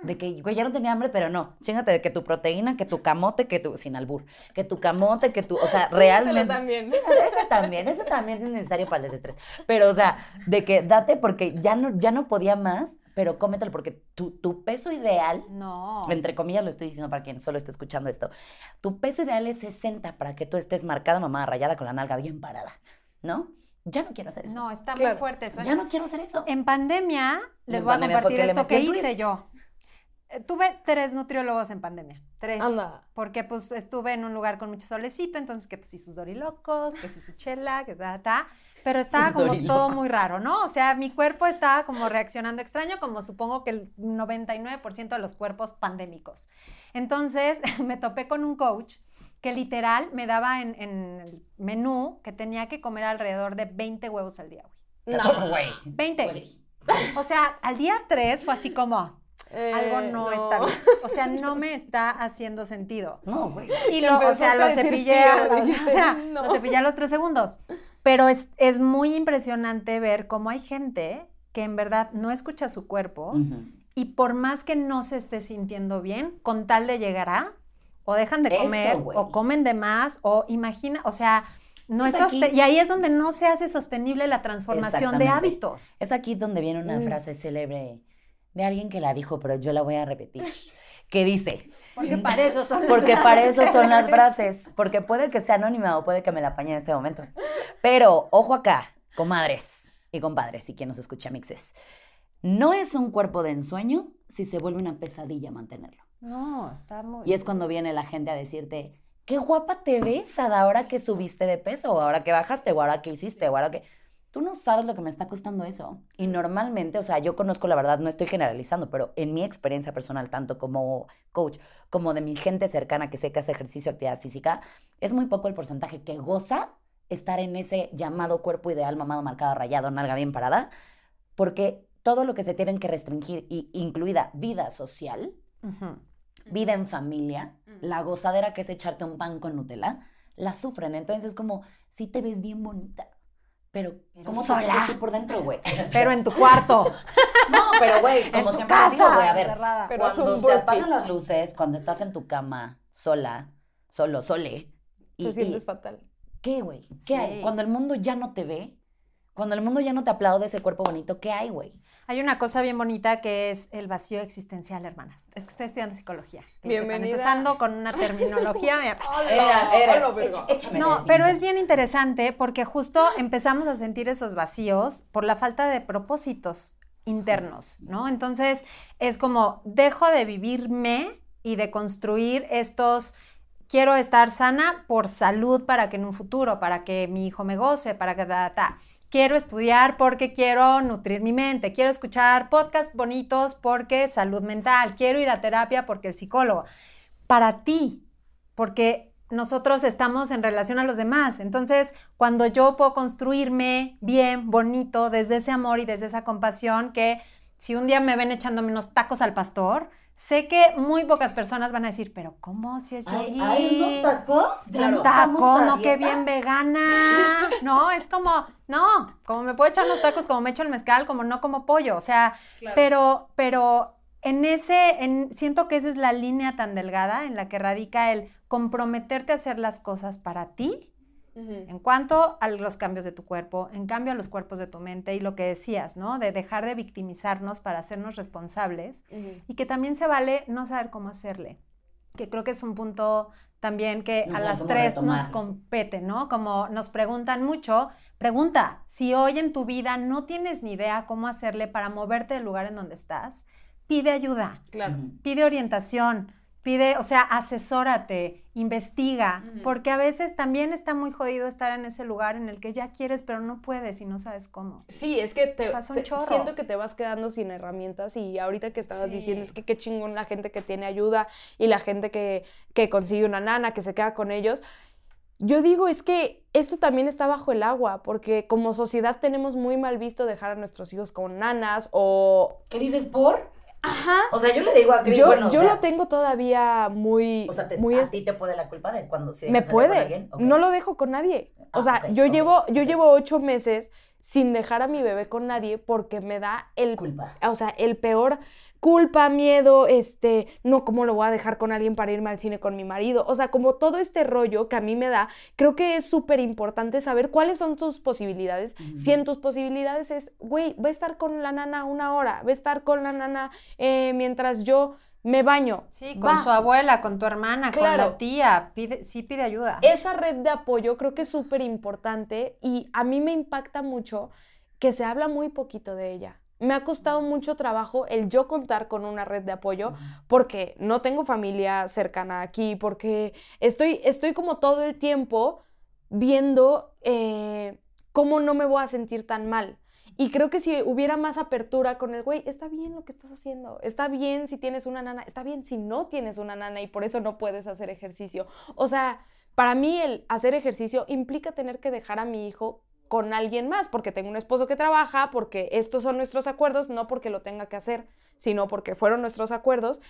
de que, güey, ya no tenía hambre, pero no. Chingate de que tu proteína, que tu camote, que tu, sin albur, que tu camote, que tu, o sea, realmente. también. Sí, ese también, ese también es necesario para el desestrés. Pero, o sea, de que date porque ya no, ya no podía más, pero cómetelo porque tu, tu peso ideal, No. entre comillas lo estoy diciendo para quien solo esté escuchando esto, tu peso ideal es 60 para que tú estés marcada, mamá, rayada con la nalga bien parada, ¿no? Ya no quiero hacer eso. No, está Claro. muy fuerte eso. ya no quiero hacer eso. En pandemia, les en voy a pandemia fue compartir que esto que hice twist. yo. Eh, Tuve tres nutriólogos en pandemia. Tres. Anda. Porque pues estuve en un lugar con mucho solecito, entonces que pues sí sus dorilocos, que sí su chela, que ta, ta. Pero estaba como todo muy raro, ¿no? O sea, mi cuerpo estaba como reaccionando extraño, como supongo que el 99% de los cuerpos pandémicos. Entonces [laughs] me topé con un coach que literal me daba en, en el menú que tenía que comer alrededor de 20 huevos al día, güey. No, güey. 20. Güey. O sea, al día 3 fue así como, algo Eh, no, está bien. O sea, no me está haciendo sentido. No, güey. Y lo, o sea, lo cepillé, a dijiste, o sea, no. lo cepillé a los tres segundos. Pero es, es muy impresionante ver cómo hay gente que en verdad no escucha su cuerpo y por más que no se esté sintiendo bien, con tal de llegar a, o dejan de Eso, comer, o comen de más, o imagina, o sea, no Es y ahí es donde no se hace sostenible la transformación de hábitos. Es aquí donde viene una Mm. frase célebre de alguien que la dijo, pero yo la voy a repetir. [laughs] Que dice, Porque para eso son las porque para frases eso son las frases, porque puede que sea anónima o puede que me la apañe en este momento. Pero ojo acá, comadres y compadres y quien nos escucha mixes. No es un cuerpo de ensueño si se vuelve una pesadilla mantenerlo. No, está muy... Y es cuando viene la gente a decirte, qué guapa te ves, Ada, ahora que subiste de peso, o ahora que bajaste, o ahora que hiciste, o ahora que... Tú no sabes lo que me está costando eso. Y normalmente, o sea, yo conozco la verdad, no estoy generalizando, pero en mi experiencia personal, tanto como coach, como de mi gente cercana que sé que hace ejercicio, actividad física, es muy poco el porcentaje que goza estar en ese llamado cuerpo ideal, mamado, marcado, rayado, nalga bien parada, porque todo lo que se tienen que restringir, y incluida vida social, vida en familia, la gozadera que es echarte un pan con Nutella, la sufren. Entonces es como, sí te ves bien bonita, pero, Pero ¿cómo te sola. sientes tú por dentro, güey? [laughs] Pero en tu cuarto. [laughs] No, pero güey, como siempre digo, casa, güey, a ver, haz cuando se burpee. apagan las luces, cuando estás en tu cama, sola, solo, sole, y, Te y- sientes fatal. ¿qué, güey? ¿Qué hay? Cuando el mundo ya no te ve, Cuando el mundo ya no te aplaude ese cuerpo bonito, ¿qué hay, güey? Hay una cosa bien bonita que es el vacío existencial, hermanas. Es que estoy estudiando psicología. Bienvenida. Empezando con una terminología. [laughs] Era, era, No, pero es bien interesante porque justo empezamos a sentir esos vacíos por la falta de propósitos internos, ¿no? Entonces es como dejo de vivirme y de construir estos quiero estar sana por salud para que en un futuro, para que mi hijo me goce, para que ta, ta. Quiero estudiar porque quiero nutrir mi mente, quiero escuchar podcasts bonitos porque salud mental, quiero ir a terapia porque el psicólogo. Para ti, porque nosotros estamos en relación a los demás. Entonces, cuando yo puedo construirme bien, bonito, desde ese amor y desde esa compasión, que si un día me ven echándome unos tacos al pastor, sé que muy pocas personas van a decir, pero ¿cómo si es ¿Hay, yogi? hay unos tacos? ¿Estamos taco, no, qué bien vegana. [laughs] No, es como, no, como me puedo echar unos tacos, como me echo el mezcal, como no como pollo. O sea, pero, pero en ese, en, siento que esa es la línea tan delgada en la que radica el comprometerte a hacer las cosas para ti en cuanto a los cambios de tu cuerpo, en cambio a los cuerpos de tu mente y lo que decías, ¿no? De dejar de victimizarnos para hacernos responsables y que también se vale no saber cómo hacerle, que creo que es un punto también que No a las tres nos compete, ¿no? Como nos preguntan mucho, pregunta, si hoy en tu vida no tienes ni idea cómo hacerle para moverte del lugar en donde estás, pide ayuda, Claro. Pide orientación, pide, o sea, asesórate, investiga, porque a veces también está muy jodido estar en ese lugar en el que ya quieres, pero no puedes y no sabes cómo. Sí, es que te, Pasa un te- chorro. siento que te vas quedando sin herramientas y ahorita que estabas Sí. diciendo es que qué chingón la gente que tiene ayuda y la gente que, que consigue una nana, que se queda con ellos. Yo digo, es que esto también está bajo el agua, porque como sociedad tenemos muy mal visto dejar a nuestros hijos con nanas o... ¿Qué dices por? Ajá. O sea, yo le digo a Cris, Yo, bueno, o yo sea, lo tengo todavía muy... O sea, te- muy a ti te puede la culpa de cuando sí me con puede. alguien? No lo dejo con nadie. O Ah, sea, yo llevo, yo llevo ocho meses sin dejar a mi bebé con nadie porque me da el Culpa. o sea, el peor culpa, miedo, este, no, ¿cómo lo voy a dejar con alguien para irme al cine con mi marido? O sea, como todo este rollo que a mí me da, creo que es súper importante saber cuáles son tus posibilidades. Si en tus posibilidades es, güey, va a estar con la nana una hora, va a estar con la nana eh, mientras yo me baño. Sí, con Va. su abuela, con tu hermana, con Claro. la tía, pide, sí pide ayuda. Esa red de apoyo creo que es súper importante y a mí me impacta mucho que se habla muy poquito de ella. Me ha costado mucho trabajo el yo contar con una red de apoyo porque no tengo familia cercana aquí, porque estoy, estoy como todo el tiempo viendo eh, cómo no me voy a sentir tan mal. Y creo que si hubiera más apertura con el güey, está bien lo que estás haciendo, está bien si tienes una nana, está bien si no tienes una nana y por eso no puedes hacer ejercicio. O sea, para mí el hacer ejercicio implica tener que dejar a mi hijo con alguien más, porque tengo un esposo que trabaja, porque estos son nuestros acuerdos, no porque lo tenga que hacer, sino porque fueron nuestros acuerdos.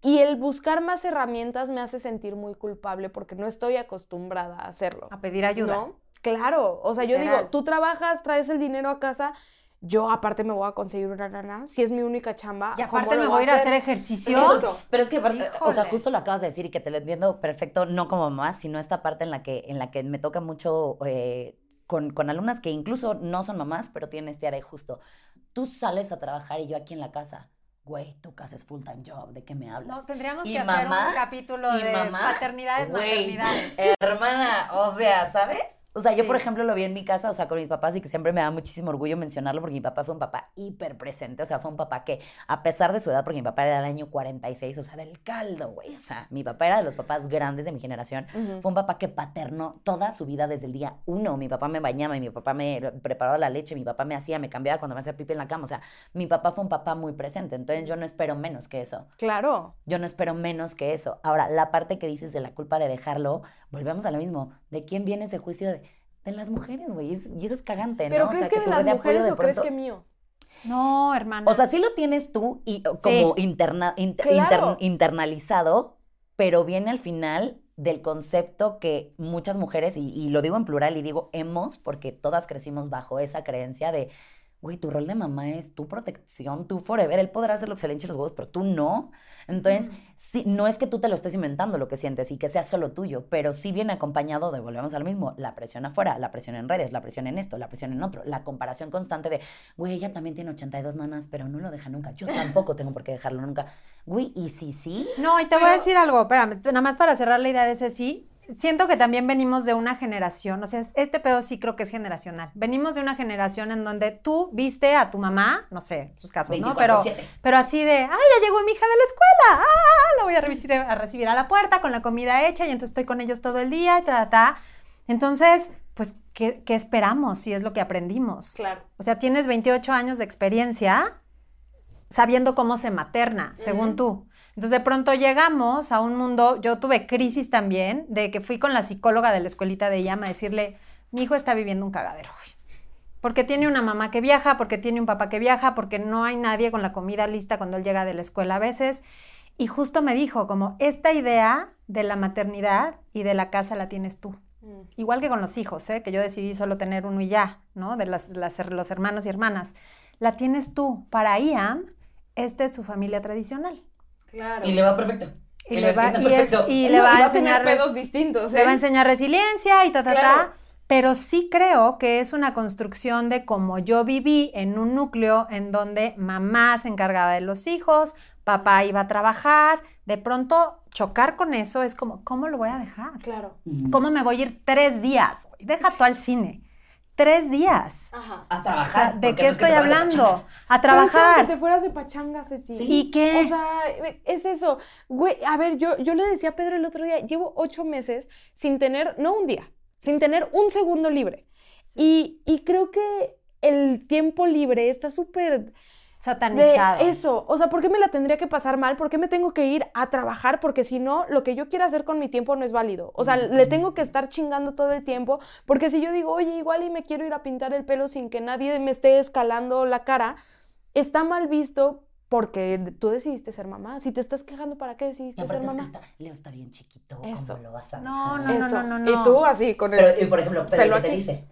Y el buscar más herramientas me hace sentir muy culpable porque no estoy acostumbrada a hacerlo. A pedir ayuda. ¿No? Claro, o sea, yo Literal. digo, tú trabajas, traes el dinero a casa, yo aparte me voy a conseguir una nana, si es mi única chamba. Y ¿cómo aparte me voy a ir a hacer ejercicio. Eso. Pero es que, aparte, o sea, justo lo acabas de decir y que te lo entiendo perfecto, no como mamá, sino esta parte en la que, en la que me toca mucho eh, con, con alumnas que incluso no son mamás, pero tienen este área de justo. Tú sales a trabajar y yo aquí en la casa. Güey, tu casa es full time job, ¿de qué me hablas? No, tendríamos Y que hacer mamá, un capítulo de mamá, paternidades, güey, maternidades. Hermana, o sea, ¿sabes? O sea, yo, por ejemplo, lo vi en mi casa, o sea, con mis papás y que siempre me da muchísimo orgullo mencionarlo porque mi papá fue un papá hiper presente, o sea, fue un papá que, a pesar de su edad, porque mi papá era del año 46, o sea, del caldo, güey, o sea, mi papá era de los papás grandes de mi generación, fue un papá que paternó toda su vida desde el día uno. Mi papá me bañaba y mi papá me preparaba la leche, mi papá me hacía, me cambiaba cuando me hacía pipi en la cama. O sea, mi papá fue un papá muy presente. Entonces yo no espero menos que eso. Claro. Yo no espero menos que eso. Ahora, la parte que dices de la culpa de dejarlo, volvemos a lo mismo. ¿De quién viene ese juicio de, de las mujeres, güey? Y es- y eso es cagante, ¿no? Pero O ¿crees sea, que, de tu las mujeres de o crees que mío? No, hermana. o sea, sí lo tienes tú y, o, Sí. como interna- inter- Claro. inter- internalizado, pero viene al final del concepto que muchas mujeres, y, y lo digo en plural y digo hemos, porque todas crecimos bajo esa creencia de, güey, tu rol de mamá es tu protección, tu forever. Él podrá hacer lo que se le hinche los huevos, pero tú no. Entonces, sí, no es que tú te lo estés inventando lo que sientes y que sea solo tuyo, pero sí viene acompañado de, volvemos al mismo, la presión afuera, la presión en redes, la presión en esto, la presión en otro, la comparación constante de, güey, ella también tiene 82 nanas, pero no lo deja nunca. Yo tampoco tengo por qué dejarlo nunca. Güey, ¿y si sí? No, y te voy a decir algo, espérame, nada más para cerrar la idea de ese sí. Siento que también venimos de una generación, o sea, este pedo sí creo que es generacional. Venimos de una generación en donde tú viste a tu mamá, no sé, sus casos, ¿no? Pero, 24/7. pero así de, ay, ya llegó mi hija de la escuela, ah, la voy a recibir, a recibir a la puerta con la comida hecha y entonces estoy con ellos todo el día, y ta, ta, ta. Entonces, pues, ¿qué, qué esperamos si es lo que aprendimos? Claro. O sea, tienes 28 años de experiencia sabiendo cómo se materna, según tú. Entonces, de pronto llegamos a un mundo, yo tuve crisis también, de que fui con la psicóloga de la escuelita de llama a decirle, mi hijo está viviendo un cagadero, güey. Porque tiene una mamá que viaja, porque tiene un papá que viaja, porque no hay nadie con la comida lista cuando él llega de la escuela a veces. Y justo me dijo, como, esta idea de la maternidad y de la casa la tienes tú. Mm. Igual que con los hijos, ¿eh? que yo decidí solo tener uno y ya, ¿no? De las, las- los hermanos y hermanas. La tienes tú. Para Iam, esta es su familia tradicional. Claro. Y le va perfecto. Y, le, va, y, es- y No, le va a enseñar pedos distintos. le va a ¿eh? enseñar resiliencia y ta, ta, Claro. ta. Pero sí creo que es una construcción de como yo viví en un núcleo en donde mamá se encargaba de los hijos, papá iba a trabajar. De pronto, chocar con eso es como, ¿cómo lo voy a dejar? Claro. ¿Cómo me voy a ir tres días? Deja tú al cine. Tres días. Ajá. A O trabajar. sea, ¿de qué no es que estoy hablando? A trabajar. que te fueras de pachanga, Ceci. Sí. ¿Y qué? O sea, es eso. Güey, a ver, yo, yo le decía a Pedro el otro día, llevo ocho meses sin tener, no un día, sin tener un segundo libre. Y, y creo que el tiempo libre está súper de Satanizado. eso. O sea, ¿por qué me la tendría que pasar mal? ¿Por qué me tengo que ir a trabajar? Porque si no, lo que yo quiera hacer con mi tiempo no es válido. O sea, le tengo que estar chingando todo el tiempo. Porque si yo digo, oye, igual y me quiero ir a pintar el pelo sin que nadie me esté escalando la cara, está mal visto porque tú decidiste ser mamá. Si te estás quejando, ¿para qué decidiste ser es que mamá? está, Leo está bien chiquito. Eso. ¿Cómo lo vas a No, dejar? no, Eso. no, no. Y tú así con el... Pero, y por ejemplo, Pedro, Pelo ¿qué te dice?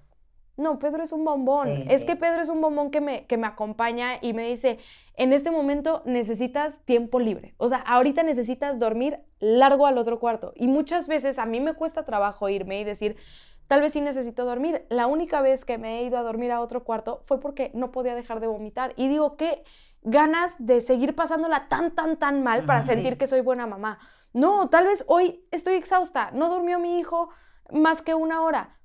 No, Pedro es un bombón. Sí, es sí. que Pedro es un bombón que me, que me acompaña y me dice, en este momento necesitas tiempo libre. O sea, ahorita necesitas dormir largo al otro cuarto. Y muchas veces a mí me cuesta trabajo irme y decir, tal vez sí necesito dormir. La única vez que me he ido a dormir a otro cuarto fue porque no podía dejar de vomitar. Y digo, qué ganas de seguir pasándola tan, tan, tan mal para Sí. sentir que soy buena mamá. No, tal vez hoy estoy exhausta. No durmió mi hijo más que una hora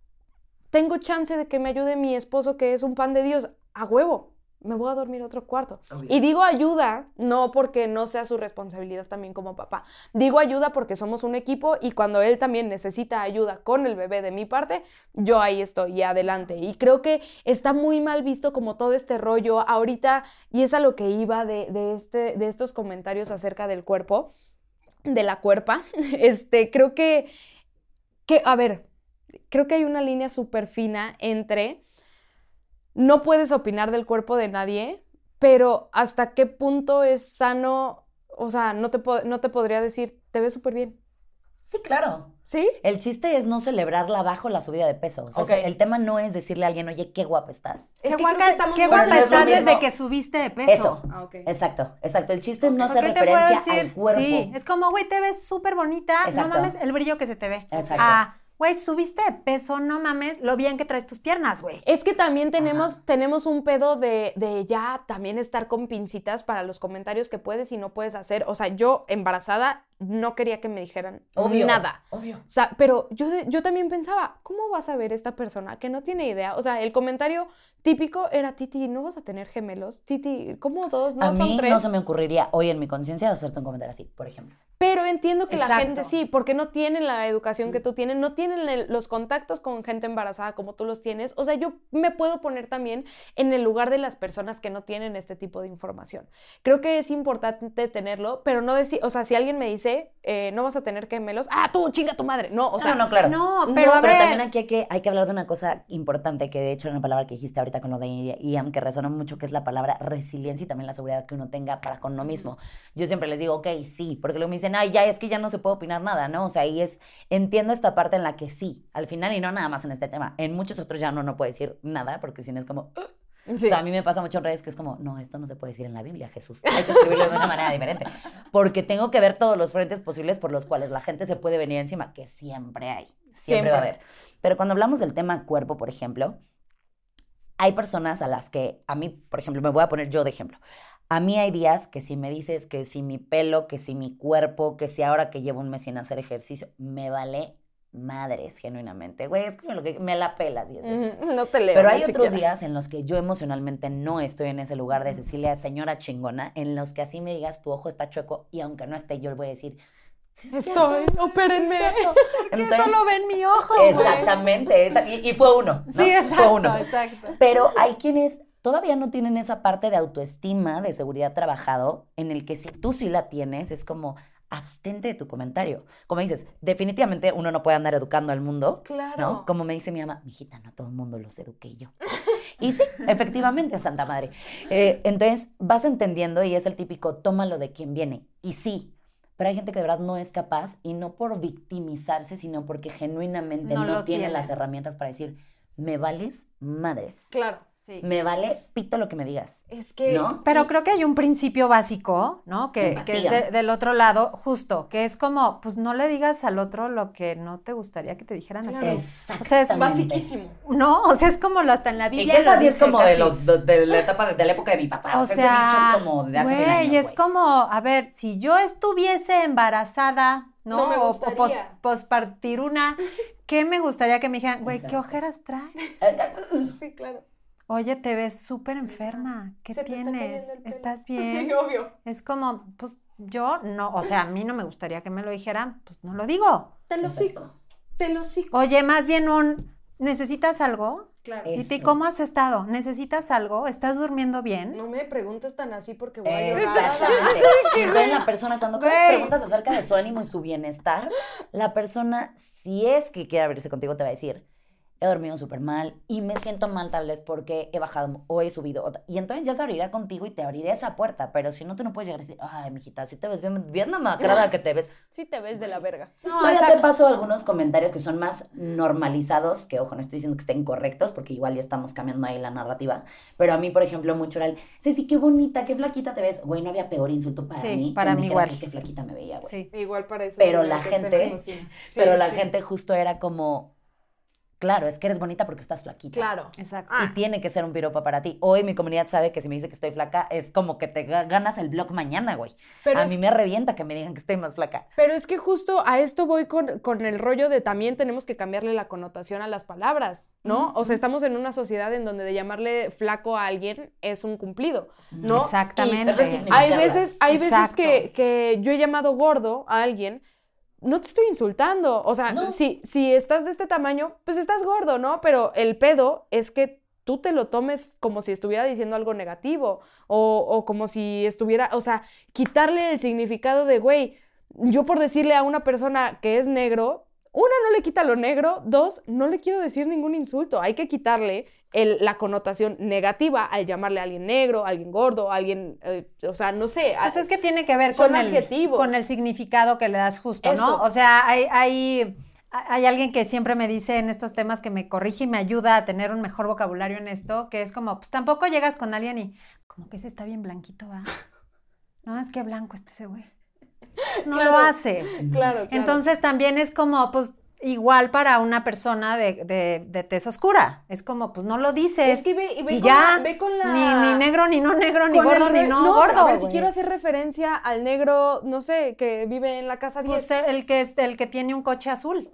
tengo chance de que me ayude mi esposo, que es un pan de Dios, a huevo, me voy a dormir a otro cuarto. Obvio. Y digo ayuda, no porque no sea su responsabilidad también como papá. Digo ayuda porque somos un equipo y cuando él también necesita ayuda con el bebé de mi parte, yo ahí estoy y adelante. Y creo que está muy mal visto como todo este rollo ahorita, y es a lo que iba de, de este, de estos comentarios acerca del cuerpo, de la cuerpa. [laughs] Este, creo que, que, a ver, creo que hay una línea súper fina entre no puedes opinar del cuerpo de nadie, pero hasta qué punto es sano, o sea, no te, po- no te podría decir, te ves súper bien, Sí, claro. ¿sí? El chiste es no celebrarla bajo la subida de peso. O sea, el tema no es decirle a alguien, oye, qué guapa estás. Es qué guapa, estamos qué guapa es estás desde que subiste de peso. Eso. Ah. Exacto, exacto. El chiste es no hacer ¿Qué te puedo referencia al cuerpo. Sí, es como, güey, te ves súper bonita, Exacto. no mames el brillo que se te ve. Exacto. Ah, güey, subiste de peso, no mames lo bien que traes tus piernas, güey. Es que también tenemos, Ajá. tenemos un pedo de, de ya también estar con pincitas para los comentarios que puedes y no puedes hacer. O sea, yo embarazada no quería que me dijeran Obvio. nada. Obvio. O sea, pero yo, yo también pensaba, ¿cómo vas a ver esta persona que no tiene idea? O sea, el comentario típico era, Titi, ¿no vas a tener gemelos? Titi, ¿cómo dos? No a son mí tres. no se me ocurriría hoy en mi conciencia hacerte un comentario así, por ejemplo. Pero entiendo que la gente sí, porque no tienen la educación que tú tienes, no tienen el- los contactos con gente embarazada como tú los tienes. O sea, yo me puedo poner también en el lugar de las personas que no tienen este tipo de información. Creo que es importante tenerlo, pero no decir, o sea, si alguien me dice, eh, no vas a tener gemelos, ah, tú chinga tu madre. No, o sea, no, no, claro. No, no, pero a Pero ver. también aquí hay que, hay que hablar de una cosa importante que de hecho era una palabra que dijiste ahorita con lo de Ian, que resonó mucho, que es la palabra resiliencia y también la seguridad que uno tenga para con uno mismo. Yo siempre les digo, ok, sí, porque luego me dicen, ay, ya es que ya no se puede opinar nada, ¿no? O sea, ahí es, entiendo esta parte en la que sí, al final, y no nada más en este tema, en muchos otros ya uno no puede decir nada, porque si no es como, Sí. O sea, a mí me pasa mucho en redes que es como, no, esto no se puede decir en la Biblia, Jesús. Hay que escribirlo de una manera diferente. Porque tengo que ver todos los frentes posibles por los cuales la gente se puede venir encima, que siempre hay. Siempre, va a haber. Pero cuando hablamos del tema cuerpo, por ejemplo, hay personas a las que, a mí, por ejemplo, me voy a poner yo de ejemplo. A mí hay días que si me dices que si mi pelo, que si mi cuerpo, que si ahora que llevo un mes sin hacer ejercicio, me vale madres, genuinamente. Güey, es que lo que me la pelas diez veces. No te leo. Pero hay otros siquiera. días en los que yo emocionalmente no estoy en ese lugar de Cecilia, señora chingona, en los que así me digas tu ojo está chueco y aunque no esté, yo le voy a decir, "Sí es Estoy, opérenme. sí es cierto". [laughs] Que Entonces, solo ven mi ojo. exactamente, esa- y, y fue uno. ¿no? Sí, exacto, Fue uno. exacto. Pero hay quienes todavía no tienen esa parte de autoestima, de seguridad trabajado, en el que si tú sí la tienes, es como abstente de tu comentario. Como dices, definitivamente uno no puede andar educando al mundo, Claro. ¿no? Como me dice mi mamá, mijita, no todo el mundo los eduqué yo. Y sí, efectivamente, Santa Madre. Eh, entonces, vas entendiendo y es el típico, tómalo de quien viene. Y sí, pero hay gente que de verdad no es capaz y no por victimizarse, sino porque genuinamente No no, tiene. las herramientas para decir, me vales madres. Claro, sí. Me vale pito lo que me digas. Es que. ¿No? Pero y- creo que hay un principio básico, ¿no? Que, que es de- del otro lado, justo, que es como, pues no le digas al otro lo que no te gustaría que te dijeran a Claro. ti. Exactamente. O sea, es Basiquísimo. No, o sea, es como lo hasta en la Y Biblia. que eso lo sí es como de los de, de la etapa de, de la época de mi papá. O, O sea, sea, ese dicho es como de hace güey, años, es como, a ver, si yo estuviese embarazada, ¿no? No me O- o pos- gustaría. pospartir una, ¿qué me gustaría que me dijeran? Güey, ¿qué ojeras traes? Eh, eh, Sí, claro. Oye, te ves súper enferma. ¿Qué Se te está tienes? ¿Estás [laughs] Sí, bien? obvio. Es como, pues yo no, o sea, a mí no me gustaría que me lo dijeran, pues no lo digo. Te lo sigo. Te lo sigo. Oye, más bien un, ¿necesitas algo? Claro. Titi. ¿cómo has estado? ¿Necesitas algo? ¿Estás durmiendo bien? No me preguntes tan así porque voy a llorar. Exactamente. [laughs] Y entonces la persona, cuando tú preguntas acerca de su ánimo y su bienestar, la persona, si es que quiere abrirse contigo, te va a decir, he dormido súper mal y me siento mal tal vez porque he bajado o he subido. Y entonces ya se abrirá contigo y te abrirá esa puerta. Pero si no, tú no puedes llegar y decir, ay, mijita, si te ves bien, bien mamacrada que te ves. [laughs] Sí te ves de la verga. [laughs] No, Todavía te paso algunos comentarios que son más normalizados, que ojo, no estoy diciendo que estén correctos, porque igual ya estamos cambiando ahí la narrativa. Pero a mí, por ejemplo, mucho era el, Ceci, qué bonita, qué flaquita te ves. Güey, no había peor insulto para Sí, mí. para mí igual. que Qué flaquita me veía, güey. Sí. Igual para eso. Pero sí, la gente- sí. Sí, Pero la sí. gente justo era como, claro, es que eres bonita porque estás flaquita. Claro. Exacto. Ah. Y tiene que ser un piropo para ti. Hoy mi comunidad sabe que si me dice que estoy flaca, es como que te ga- ganas el blog mañana, güey. Pero a mí me revienta que me digan que estoy más flaca. Pero es que justo a esto voy con, con el rollo de también tenemos que cambiarle la connotación a las palabras, ¿no? O sea, estamos en una sociedad en donde de llamarle flaco a alguien es un cumplido, ¿no? Exactamente. Hay veces, hay veces que, que yo he llamado gordo a alguien, no te estoy insultando, o sea, No. si, si estás de este tamaño, pues estás gordo, ¿no? Pero el pedo es que tú te lo tomes como si estuviera diciendo algo negativo o, o como si estuviera, o sea, quitarle el significado de, güey, yo por decirle a una persona que es negro, una, no le quita lo negro, dos, no le quiero decir ningún insulto, hay que quitarle el- la connotación negativa al llamarle a alguien negro, a alguien gordo, a alguien, eh, o sea, no sé. Pues es que tiene que ver con el, con el significado que le das justo, Eso. ¿no? O sea, hay, hay, hay alguien que siempre me dice en estos temas que me corrige y me ayuda a tener un mejor vocabulario en esto, que es como, pues tampoco llegas con alguien y como que ese está bien blanquito, ¿va? [laughs] No, es que blanco este ese güey. Pues no Claro. lo haces. Claro, claro. Entonces también es como, pues, igual para una persona de, de, de tez oscura. Es como, pues no lo dices. es que ve, y ve y con ya, la, ve con la... Ni, ni negro, ni no negro, ni el gordo, ni no, gordo. A ver, si quiero hacer referencia al negro, no sé, que vive en la casa 10. Pues el que, es- el que tiene un coche azul.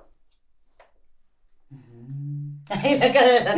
[laughs] Ay, la cara de la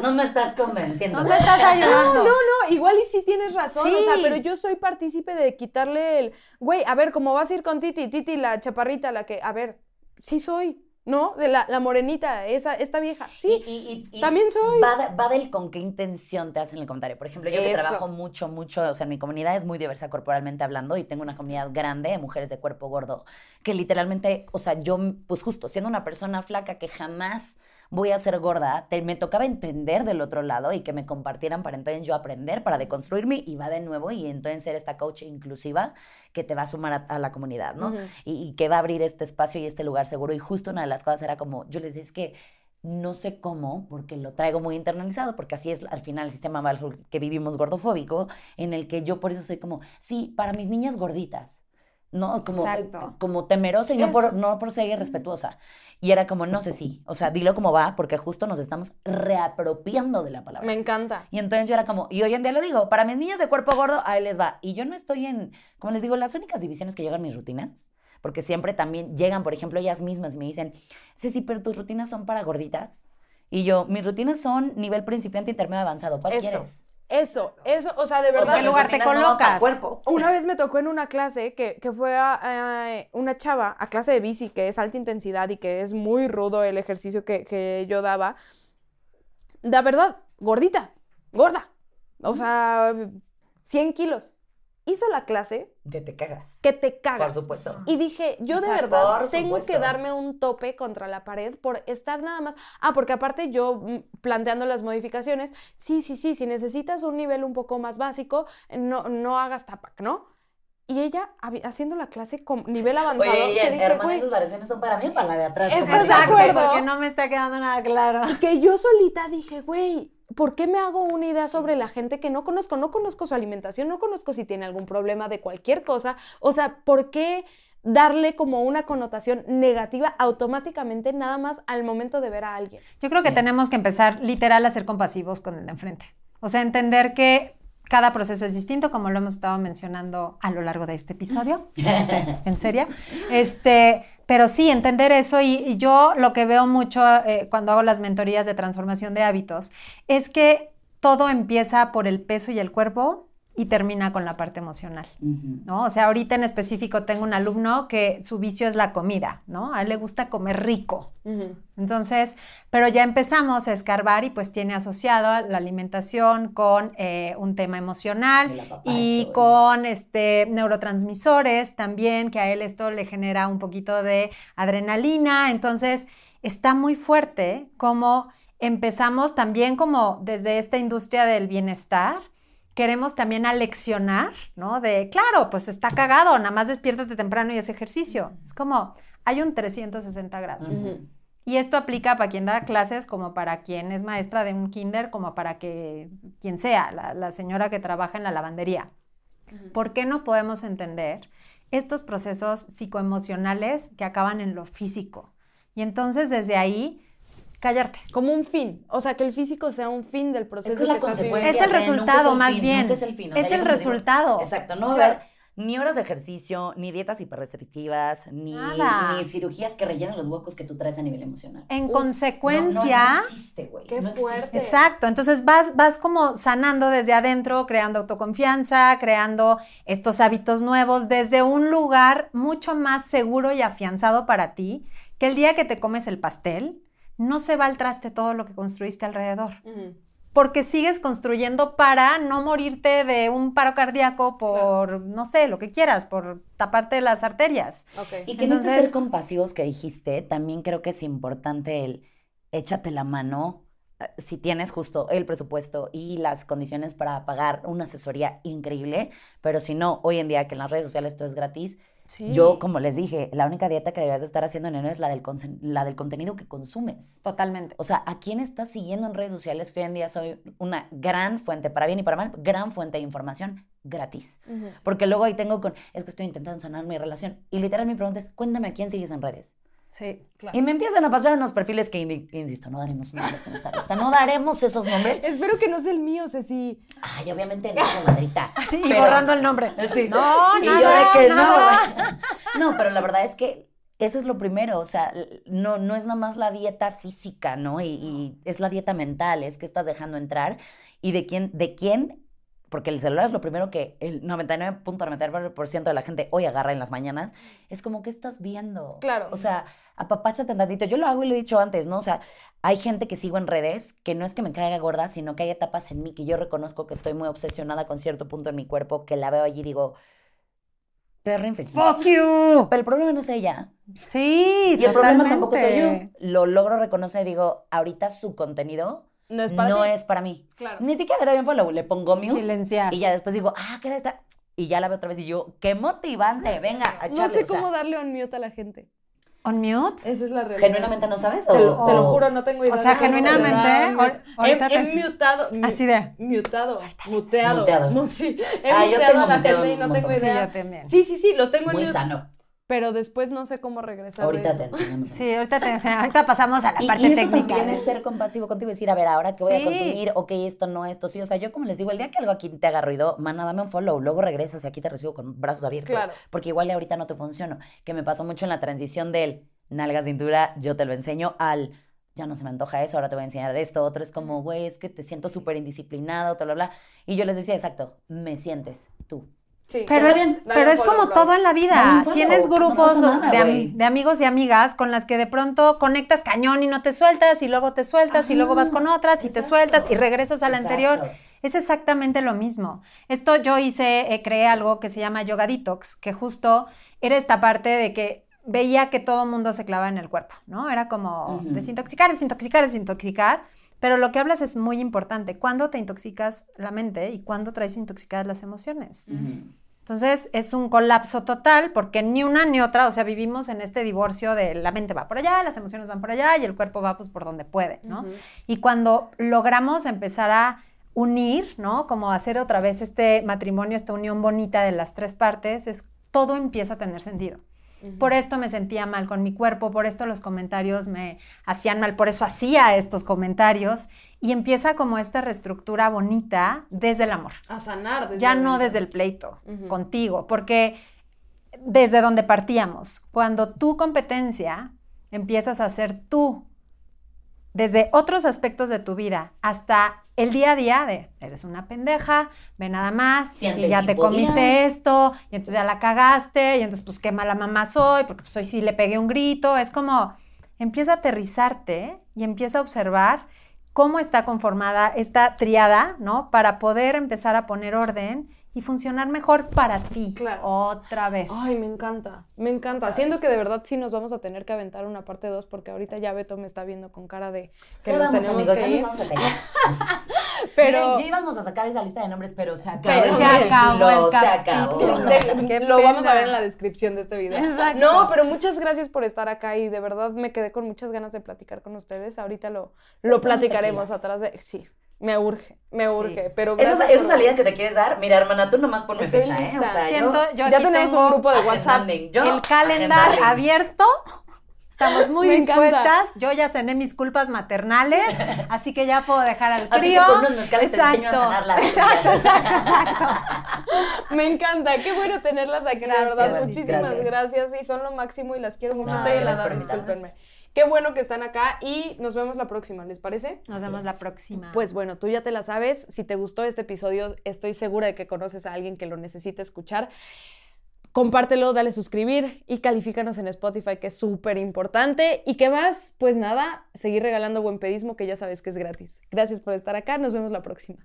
No me estás convenciendo. No me estás ayudando. No, no, no, igual y sí tienes razón, o sea, pero yo soy partícipe de quitarle el, güey, a ver, ¿cómo vas a ir con Titi? Titi, la chaparrita, la que, a ver, sí soy, ¿no? De la, la morenita, esa, esta vieja, sí, Y- y- también soy. Va, de- va del con qué intención te hacen el comentario. Por ejemplo, yo que trabajo mucho, mucho, o sea, mi comunidad es muy diversa corporalmente hablando y tengo una comunidad grande de mujeres de cuerpo gordo que literalmente, o sea, yo, pues justo, siendo una persona flaca que jamás voy a ser gorda, te- me tocaba entender del otro lado y que me compartieran para entonces yo aprender, para deconstruirme y va de nuevo y entonces ser esta coach inclusiva que te va a sumar a, a la comunidad, ¿no? Y, y que va a abrir este espacio y este lugar seguro. Y justo una de las cosas era como, yo les decía, es que no sé cómo, porque lo traigo muy internalizado, porque así es al final el sistema que vivimos gordofóbico, en el que yo por eso soy como, sí, para mis niñas gorditas. ¿No? Como, Exacto. como temerosa y no por, no por ser irrespetuosa. Y era como, no sé si, o sea, dilo como va, porque justo nos estamos reapropiando de la palabra. Me encanta. Y entonces yo era como, y hoy en día lo digo, para mis niñas de cuerpo gordo, ahí les va. Y yo no estoy en, como les digo, las únicas divisiones que llegan mis rutinas, porque siempre también llegan, por ejemplo, ellas mismas me dicen, Ceci, pero tus rutinas son para gorditas. Y yo, mis rutinas son nivel principiante, intermedio, avanzado. ¿Cuál Eso. quieres? Eso, eso, o sea, de O verdad. sea, ¿qué lugar te colocas? cuerpo. Una vez me tocó en una clase que, que fue a, a una chava a clase de bici, que es alta intensidad y que es muy rudo el ejercicio que, que yo daba. De verdad, gordita, gorda. O sea, 100 kilos. Hizo la clase De te cagas. que te cagas. Por supuesto. Y dije, yo de Exacto. verdad Por tengo supuesto. que darme un tope contra la pared por estar nada más. Ah, porque aparte yo mm, planteando las modificaciones, sí, sí, sí, si necesitas un nivel un poco más básico, no, no hagas tapac, ¿no? Y ella haciendo la clase con nivel avanzado. Oye, que Ian, dije, hermana, güey, esas variaciones son para mí o para la de atrás. De acuerdo? porque no me está quedando nada claro. que yo solita dije, güey, ¿por qué me hago una idea sobre la gente que no conozco? No conozco su alimentación, no conozco si tiene algún problema de cualquier cosa. O sea, ¿por qué darle como una connotación negativa automáticamente nada más al momento de ver a alguien? Yo creo que tenemos que empezar literal a ser compasivos con el de enfrente. O sea, entender que cada proceso es distinto, como lo hemos estado mencionando a lo largo de este episodio. [laughs] En serio. Este, pero sí, entender eso. Y, yo lo que veo mucho eh, cuando hago las mentorías de transformación de hábitos es que todo empieza por el peso y el cuerpo y termina con la parte emocional. ¿no? O sea, ahorita en específico tengo un alumno que su vicio es la comida, ¿no? A él le gusta comer rico. Entonces, pero ya empezamos a escarbar y pues tiene asociado la alimentación con eh, un tema emocional y con este, neurotransmisores también, que a él esto le genera un poquito de adrenalina. Entonces, está muy fuerte como empezamos también como desde esta industria del bienestar. Queremos también aleccionar, ¿no? De, claro, pues está cagado, nada más despiértate temprano y haz ejercicio. Es como, hay un 360 grados. Y esto aplica para quien da clases, como para quien es maestra de un kinder, como para que quien sea, la, la señora que trabaja en la lavandería. ¿Por qué no podemos entender estos procesos psicoemocionales que acaban en lo físico? Y entonces desde ahí, callarte. Como un fin. O sea, que el físico sea un fin del proceso Es que es la consecuencia. Es el resultado, es el más fin, bien. es el fin, o Es sea, yo el digo, resultado. Exacto, no va a haber ni horas de ejercicio, ni dietas hiperrestrictivas, ni, ni cirugías que rellenen los huecos que tú traes a nivel emocional. En Uf, consecuencia... No, no, no existe, güey. Qué no fuerte. existe. Exacto, entonces vas, vas como sanando desde adentro, creando autoconfianza, creando estos hábitos nuevos desde un lugar mucho más seguro y afianzado para ti, que el día que te comes el pastel, no se va al traste todo lo que construiste alrededor, porque sigues construyendo para no morirte de un paro cardíaco por, no sé, lo que quieras, por taparte las arterias. Ok. Y que en Entonces- ser compasivos que dijiste, también creo que es importante el échate la mano eh, si tienes justo el presupuesto y las condiciones para pagar una asesoría increíble, pero si no, hoy en día que en las redes sociales todo es gratis, Sí. yo, como les dije, la única dieta que deberías de estar haciendo en enero es la del, la del contenido que consumes. Totalmente. O sea, ¿a quién estás siguiendo en redes sociales? Que hoy en día soy una gran fuente, para bien y para mal, gran fuente de información gratis. Porque luego ahí tengo con, es que estoy intentando sanar mi relación. Y literal mi pregunta es, cuéntame a quién sigues en redes. Sí. Claro. Y me empiezan a pasar unos perfiles que, insisto, no daremos nombres en esta lista. No daremos esos nombres. [laughs] Espero que no sea el mío, Ceci. Ay, obviamente no, comadrita. [laughs] Sí, y Pero- borrando el nombre. Sí. No, Y nada, yo de que nada. no. [laughs] No, pero la verdad es que eso es lo primero, o sea, no, no es nada más la dieta física, ¿no? Y, y es la dieta mental, es que estás dejando entrar y de quién, de quién, porque el celular es lo primero que el 99.99% de la gente hoy agarra en las mañanas, es como, ¿qué estás viendo? Claro. O sea, apapáchate tantito. Yo lo hago y lo he dicho antes, ¿no? O sea, hay gente que sigo en redes que no es que me caiga gorda, sino que hay etapas en mí que yo reconozco que estoy muy obsesionada con cierto punto en mi cuerpo, que la veo allí y digo, perra infeliz. Fuck you. Pero el problema no es ella. Sí, Y el problema tampoco soy yo. Lo logro reconocer y digo, ahorita su contenido No es para no ti. es para mí. Claro. Ni siquiera le doy un follow, le pongo mute Silenciar. y ya después digo, ah, ¿qué era esta? Y ya la veo otra vez y yo, qué motivante, venga, a No echarle", sé o sea, cómo darle un mute a la gente. ¿On mute? Esa es la realidad. ¿Genuinamente no sabes? Te lo, o- te lo juro, no tengo idea. O sea, genuinamente, ahorita he, he mutado. mu- Así de- Mutado. Muteado. Muteado. Mu- [laughs] sí, he Ah, yo muteado tengo a la gente y no tengo idea. yo también. Sí, sí, sí, los tengo en Muy mute, sano. Pero después no sé cómo regresar. Ahorita de te enseñamos. Sí, ahorita, te- ahorita pasamos a la Y, parte y eso técnica. también es ser compasivo contigo y decir, a ver, ahora que voy Sí. a consumir, ok, esto no, esto sí. O sea, yo como les digo, el día que algo aquí te haga ruido, mana, dame un follow, luego regresas y aquí te recibo con brazos abiertos. Claro. Porque igual ahorita no te funciono. Que me pasó mucho en la transición del nalga cintura, yo te lo enseño, al ya no se me antoja eso, ahora te voy a enseñar esto. Otro es como, güey, es que te siento súper indisciplinado, bla, bla, bla. Y yo les decía, exacto, me sientes tú. Sí, Pero es, bien. Pero es como todo en la vida. Tienes grupos nada, de, am- güey. de amigos y amigas con las que de pronto conectas cañón y no te sueltas y luego te sueltas y luego vas con otras y te sueltas y regresas a la Exacto. anterior. Es exactamente lo mismo. Esto yo hice, eh, creé algo que se llama Yoga Detox, que justo era esta parte de que veía que todo el mundo se clava en el cuerpo, ¿no? Era como desintoxicar, desintoxicar, desintoxicar. Pero lo que hablas es muy importante. ¿Cuándo te intoxicas la mente y cuándo traes intoxicadas las emociones? Entonces es un colapso total porque ni una ni otra, o sea, vivimos en este divorcio de la mente va por allá, las emociones van por allá y el cuerpo va pues por donde puede, ¿no? Y cuando logramos empezar a unir, ¿no? Como hacer otra vez este matrimonio, esta unión bonita de las tres partes, es todo empieza a tener sentido. Por esto me sentía mal con mi cuerpo, por esto los comentarios me hacían mal, por eso hacía estos comentarios. Y empieza como esta reestructura bonita desde el amor. A sanar. desde ya no desde el pleito contigo, porque desde donde partíamos, cuando tu competencia empiezas a ser tú, desde otros aspectos de tu vida hasta el día a día de eres una pendeja, ve nada más, y ya te podías. comiste esto, y entonces ya la cagaste, y entonces pues qué mala mamá soy, porque pues hoy sí le pegué un grito, es como empieza a aterrizarte y empieza a observar cómo está conformada esta triada, ¿no? Para poder empezar a poner orden y funcionar mejor para ti. Claro. Otra vez. Ay, me encanta, me encanta. Siento que de verdad sí nos vamos a tener que aventar una parte 2 porque ahorita ya Beto me está viendo con cara de que Ya nos vamos, tenemos amigos, que ya ir. nos vamos a callar. [laughs] Pero Miren, ya íbamos a sacar esa lista de nombres, pero se acabó Pero se acabó el capítulo, se [laughs] acabó. de- lo vamos a ver en la descripción de este video. Exacto. No, pero muchas gracias por estar acá y de verdad me quedé con muchas ganas de platicar con ustedes. Ahorita lo, lo platicaremos atrás de... Sí, me urge, me urge, Sí. pero Esa, esa salida que te quieres dar, mira, hermana, tú nomás ponme Estoy fecha, ¿eh? O sea, Siento, yo, yo ya tenemos un grupo de WhatsApp. Yo, el calendar agendanding. abierto. Estamos muy [laughs] Me encanta. dispuestas. Yo ya cené mis culpas maternales, así que ya puedo dejar al crío. a exacto, exacto, exacto. [laughs] Me encanta, qué bueno tenerlas aquí, Gracias, de verdad. Muchísimas gracias. gracias. y son lo máximo y las quiero mucho. No, Estoy helada, discúlpenme. Qué bueno que están acá y nos vemos la próxima, ¿les parece? Nos Así vemos es. la próxima. Pues bueno, tú ya te la sabes. Si te gustó este episodio, estoy segura de que conoces a alguien que lo necesite escuchar. Compártelo, dale suscribir y califícanos en Spotify, que es súper importante. ¿Y qué más? Pues nada, seguir regalando buen pedismo, que ya sabes que es gratis. Gracias por estar acá, nos vemos la próxima.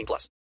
18 plus.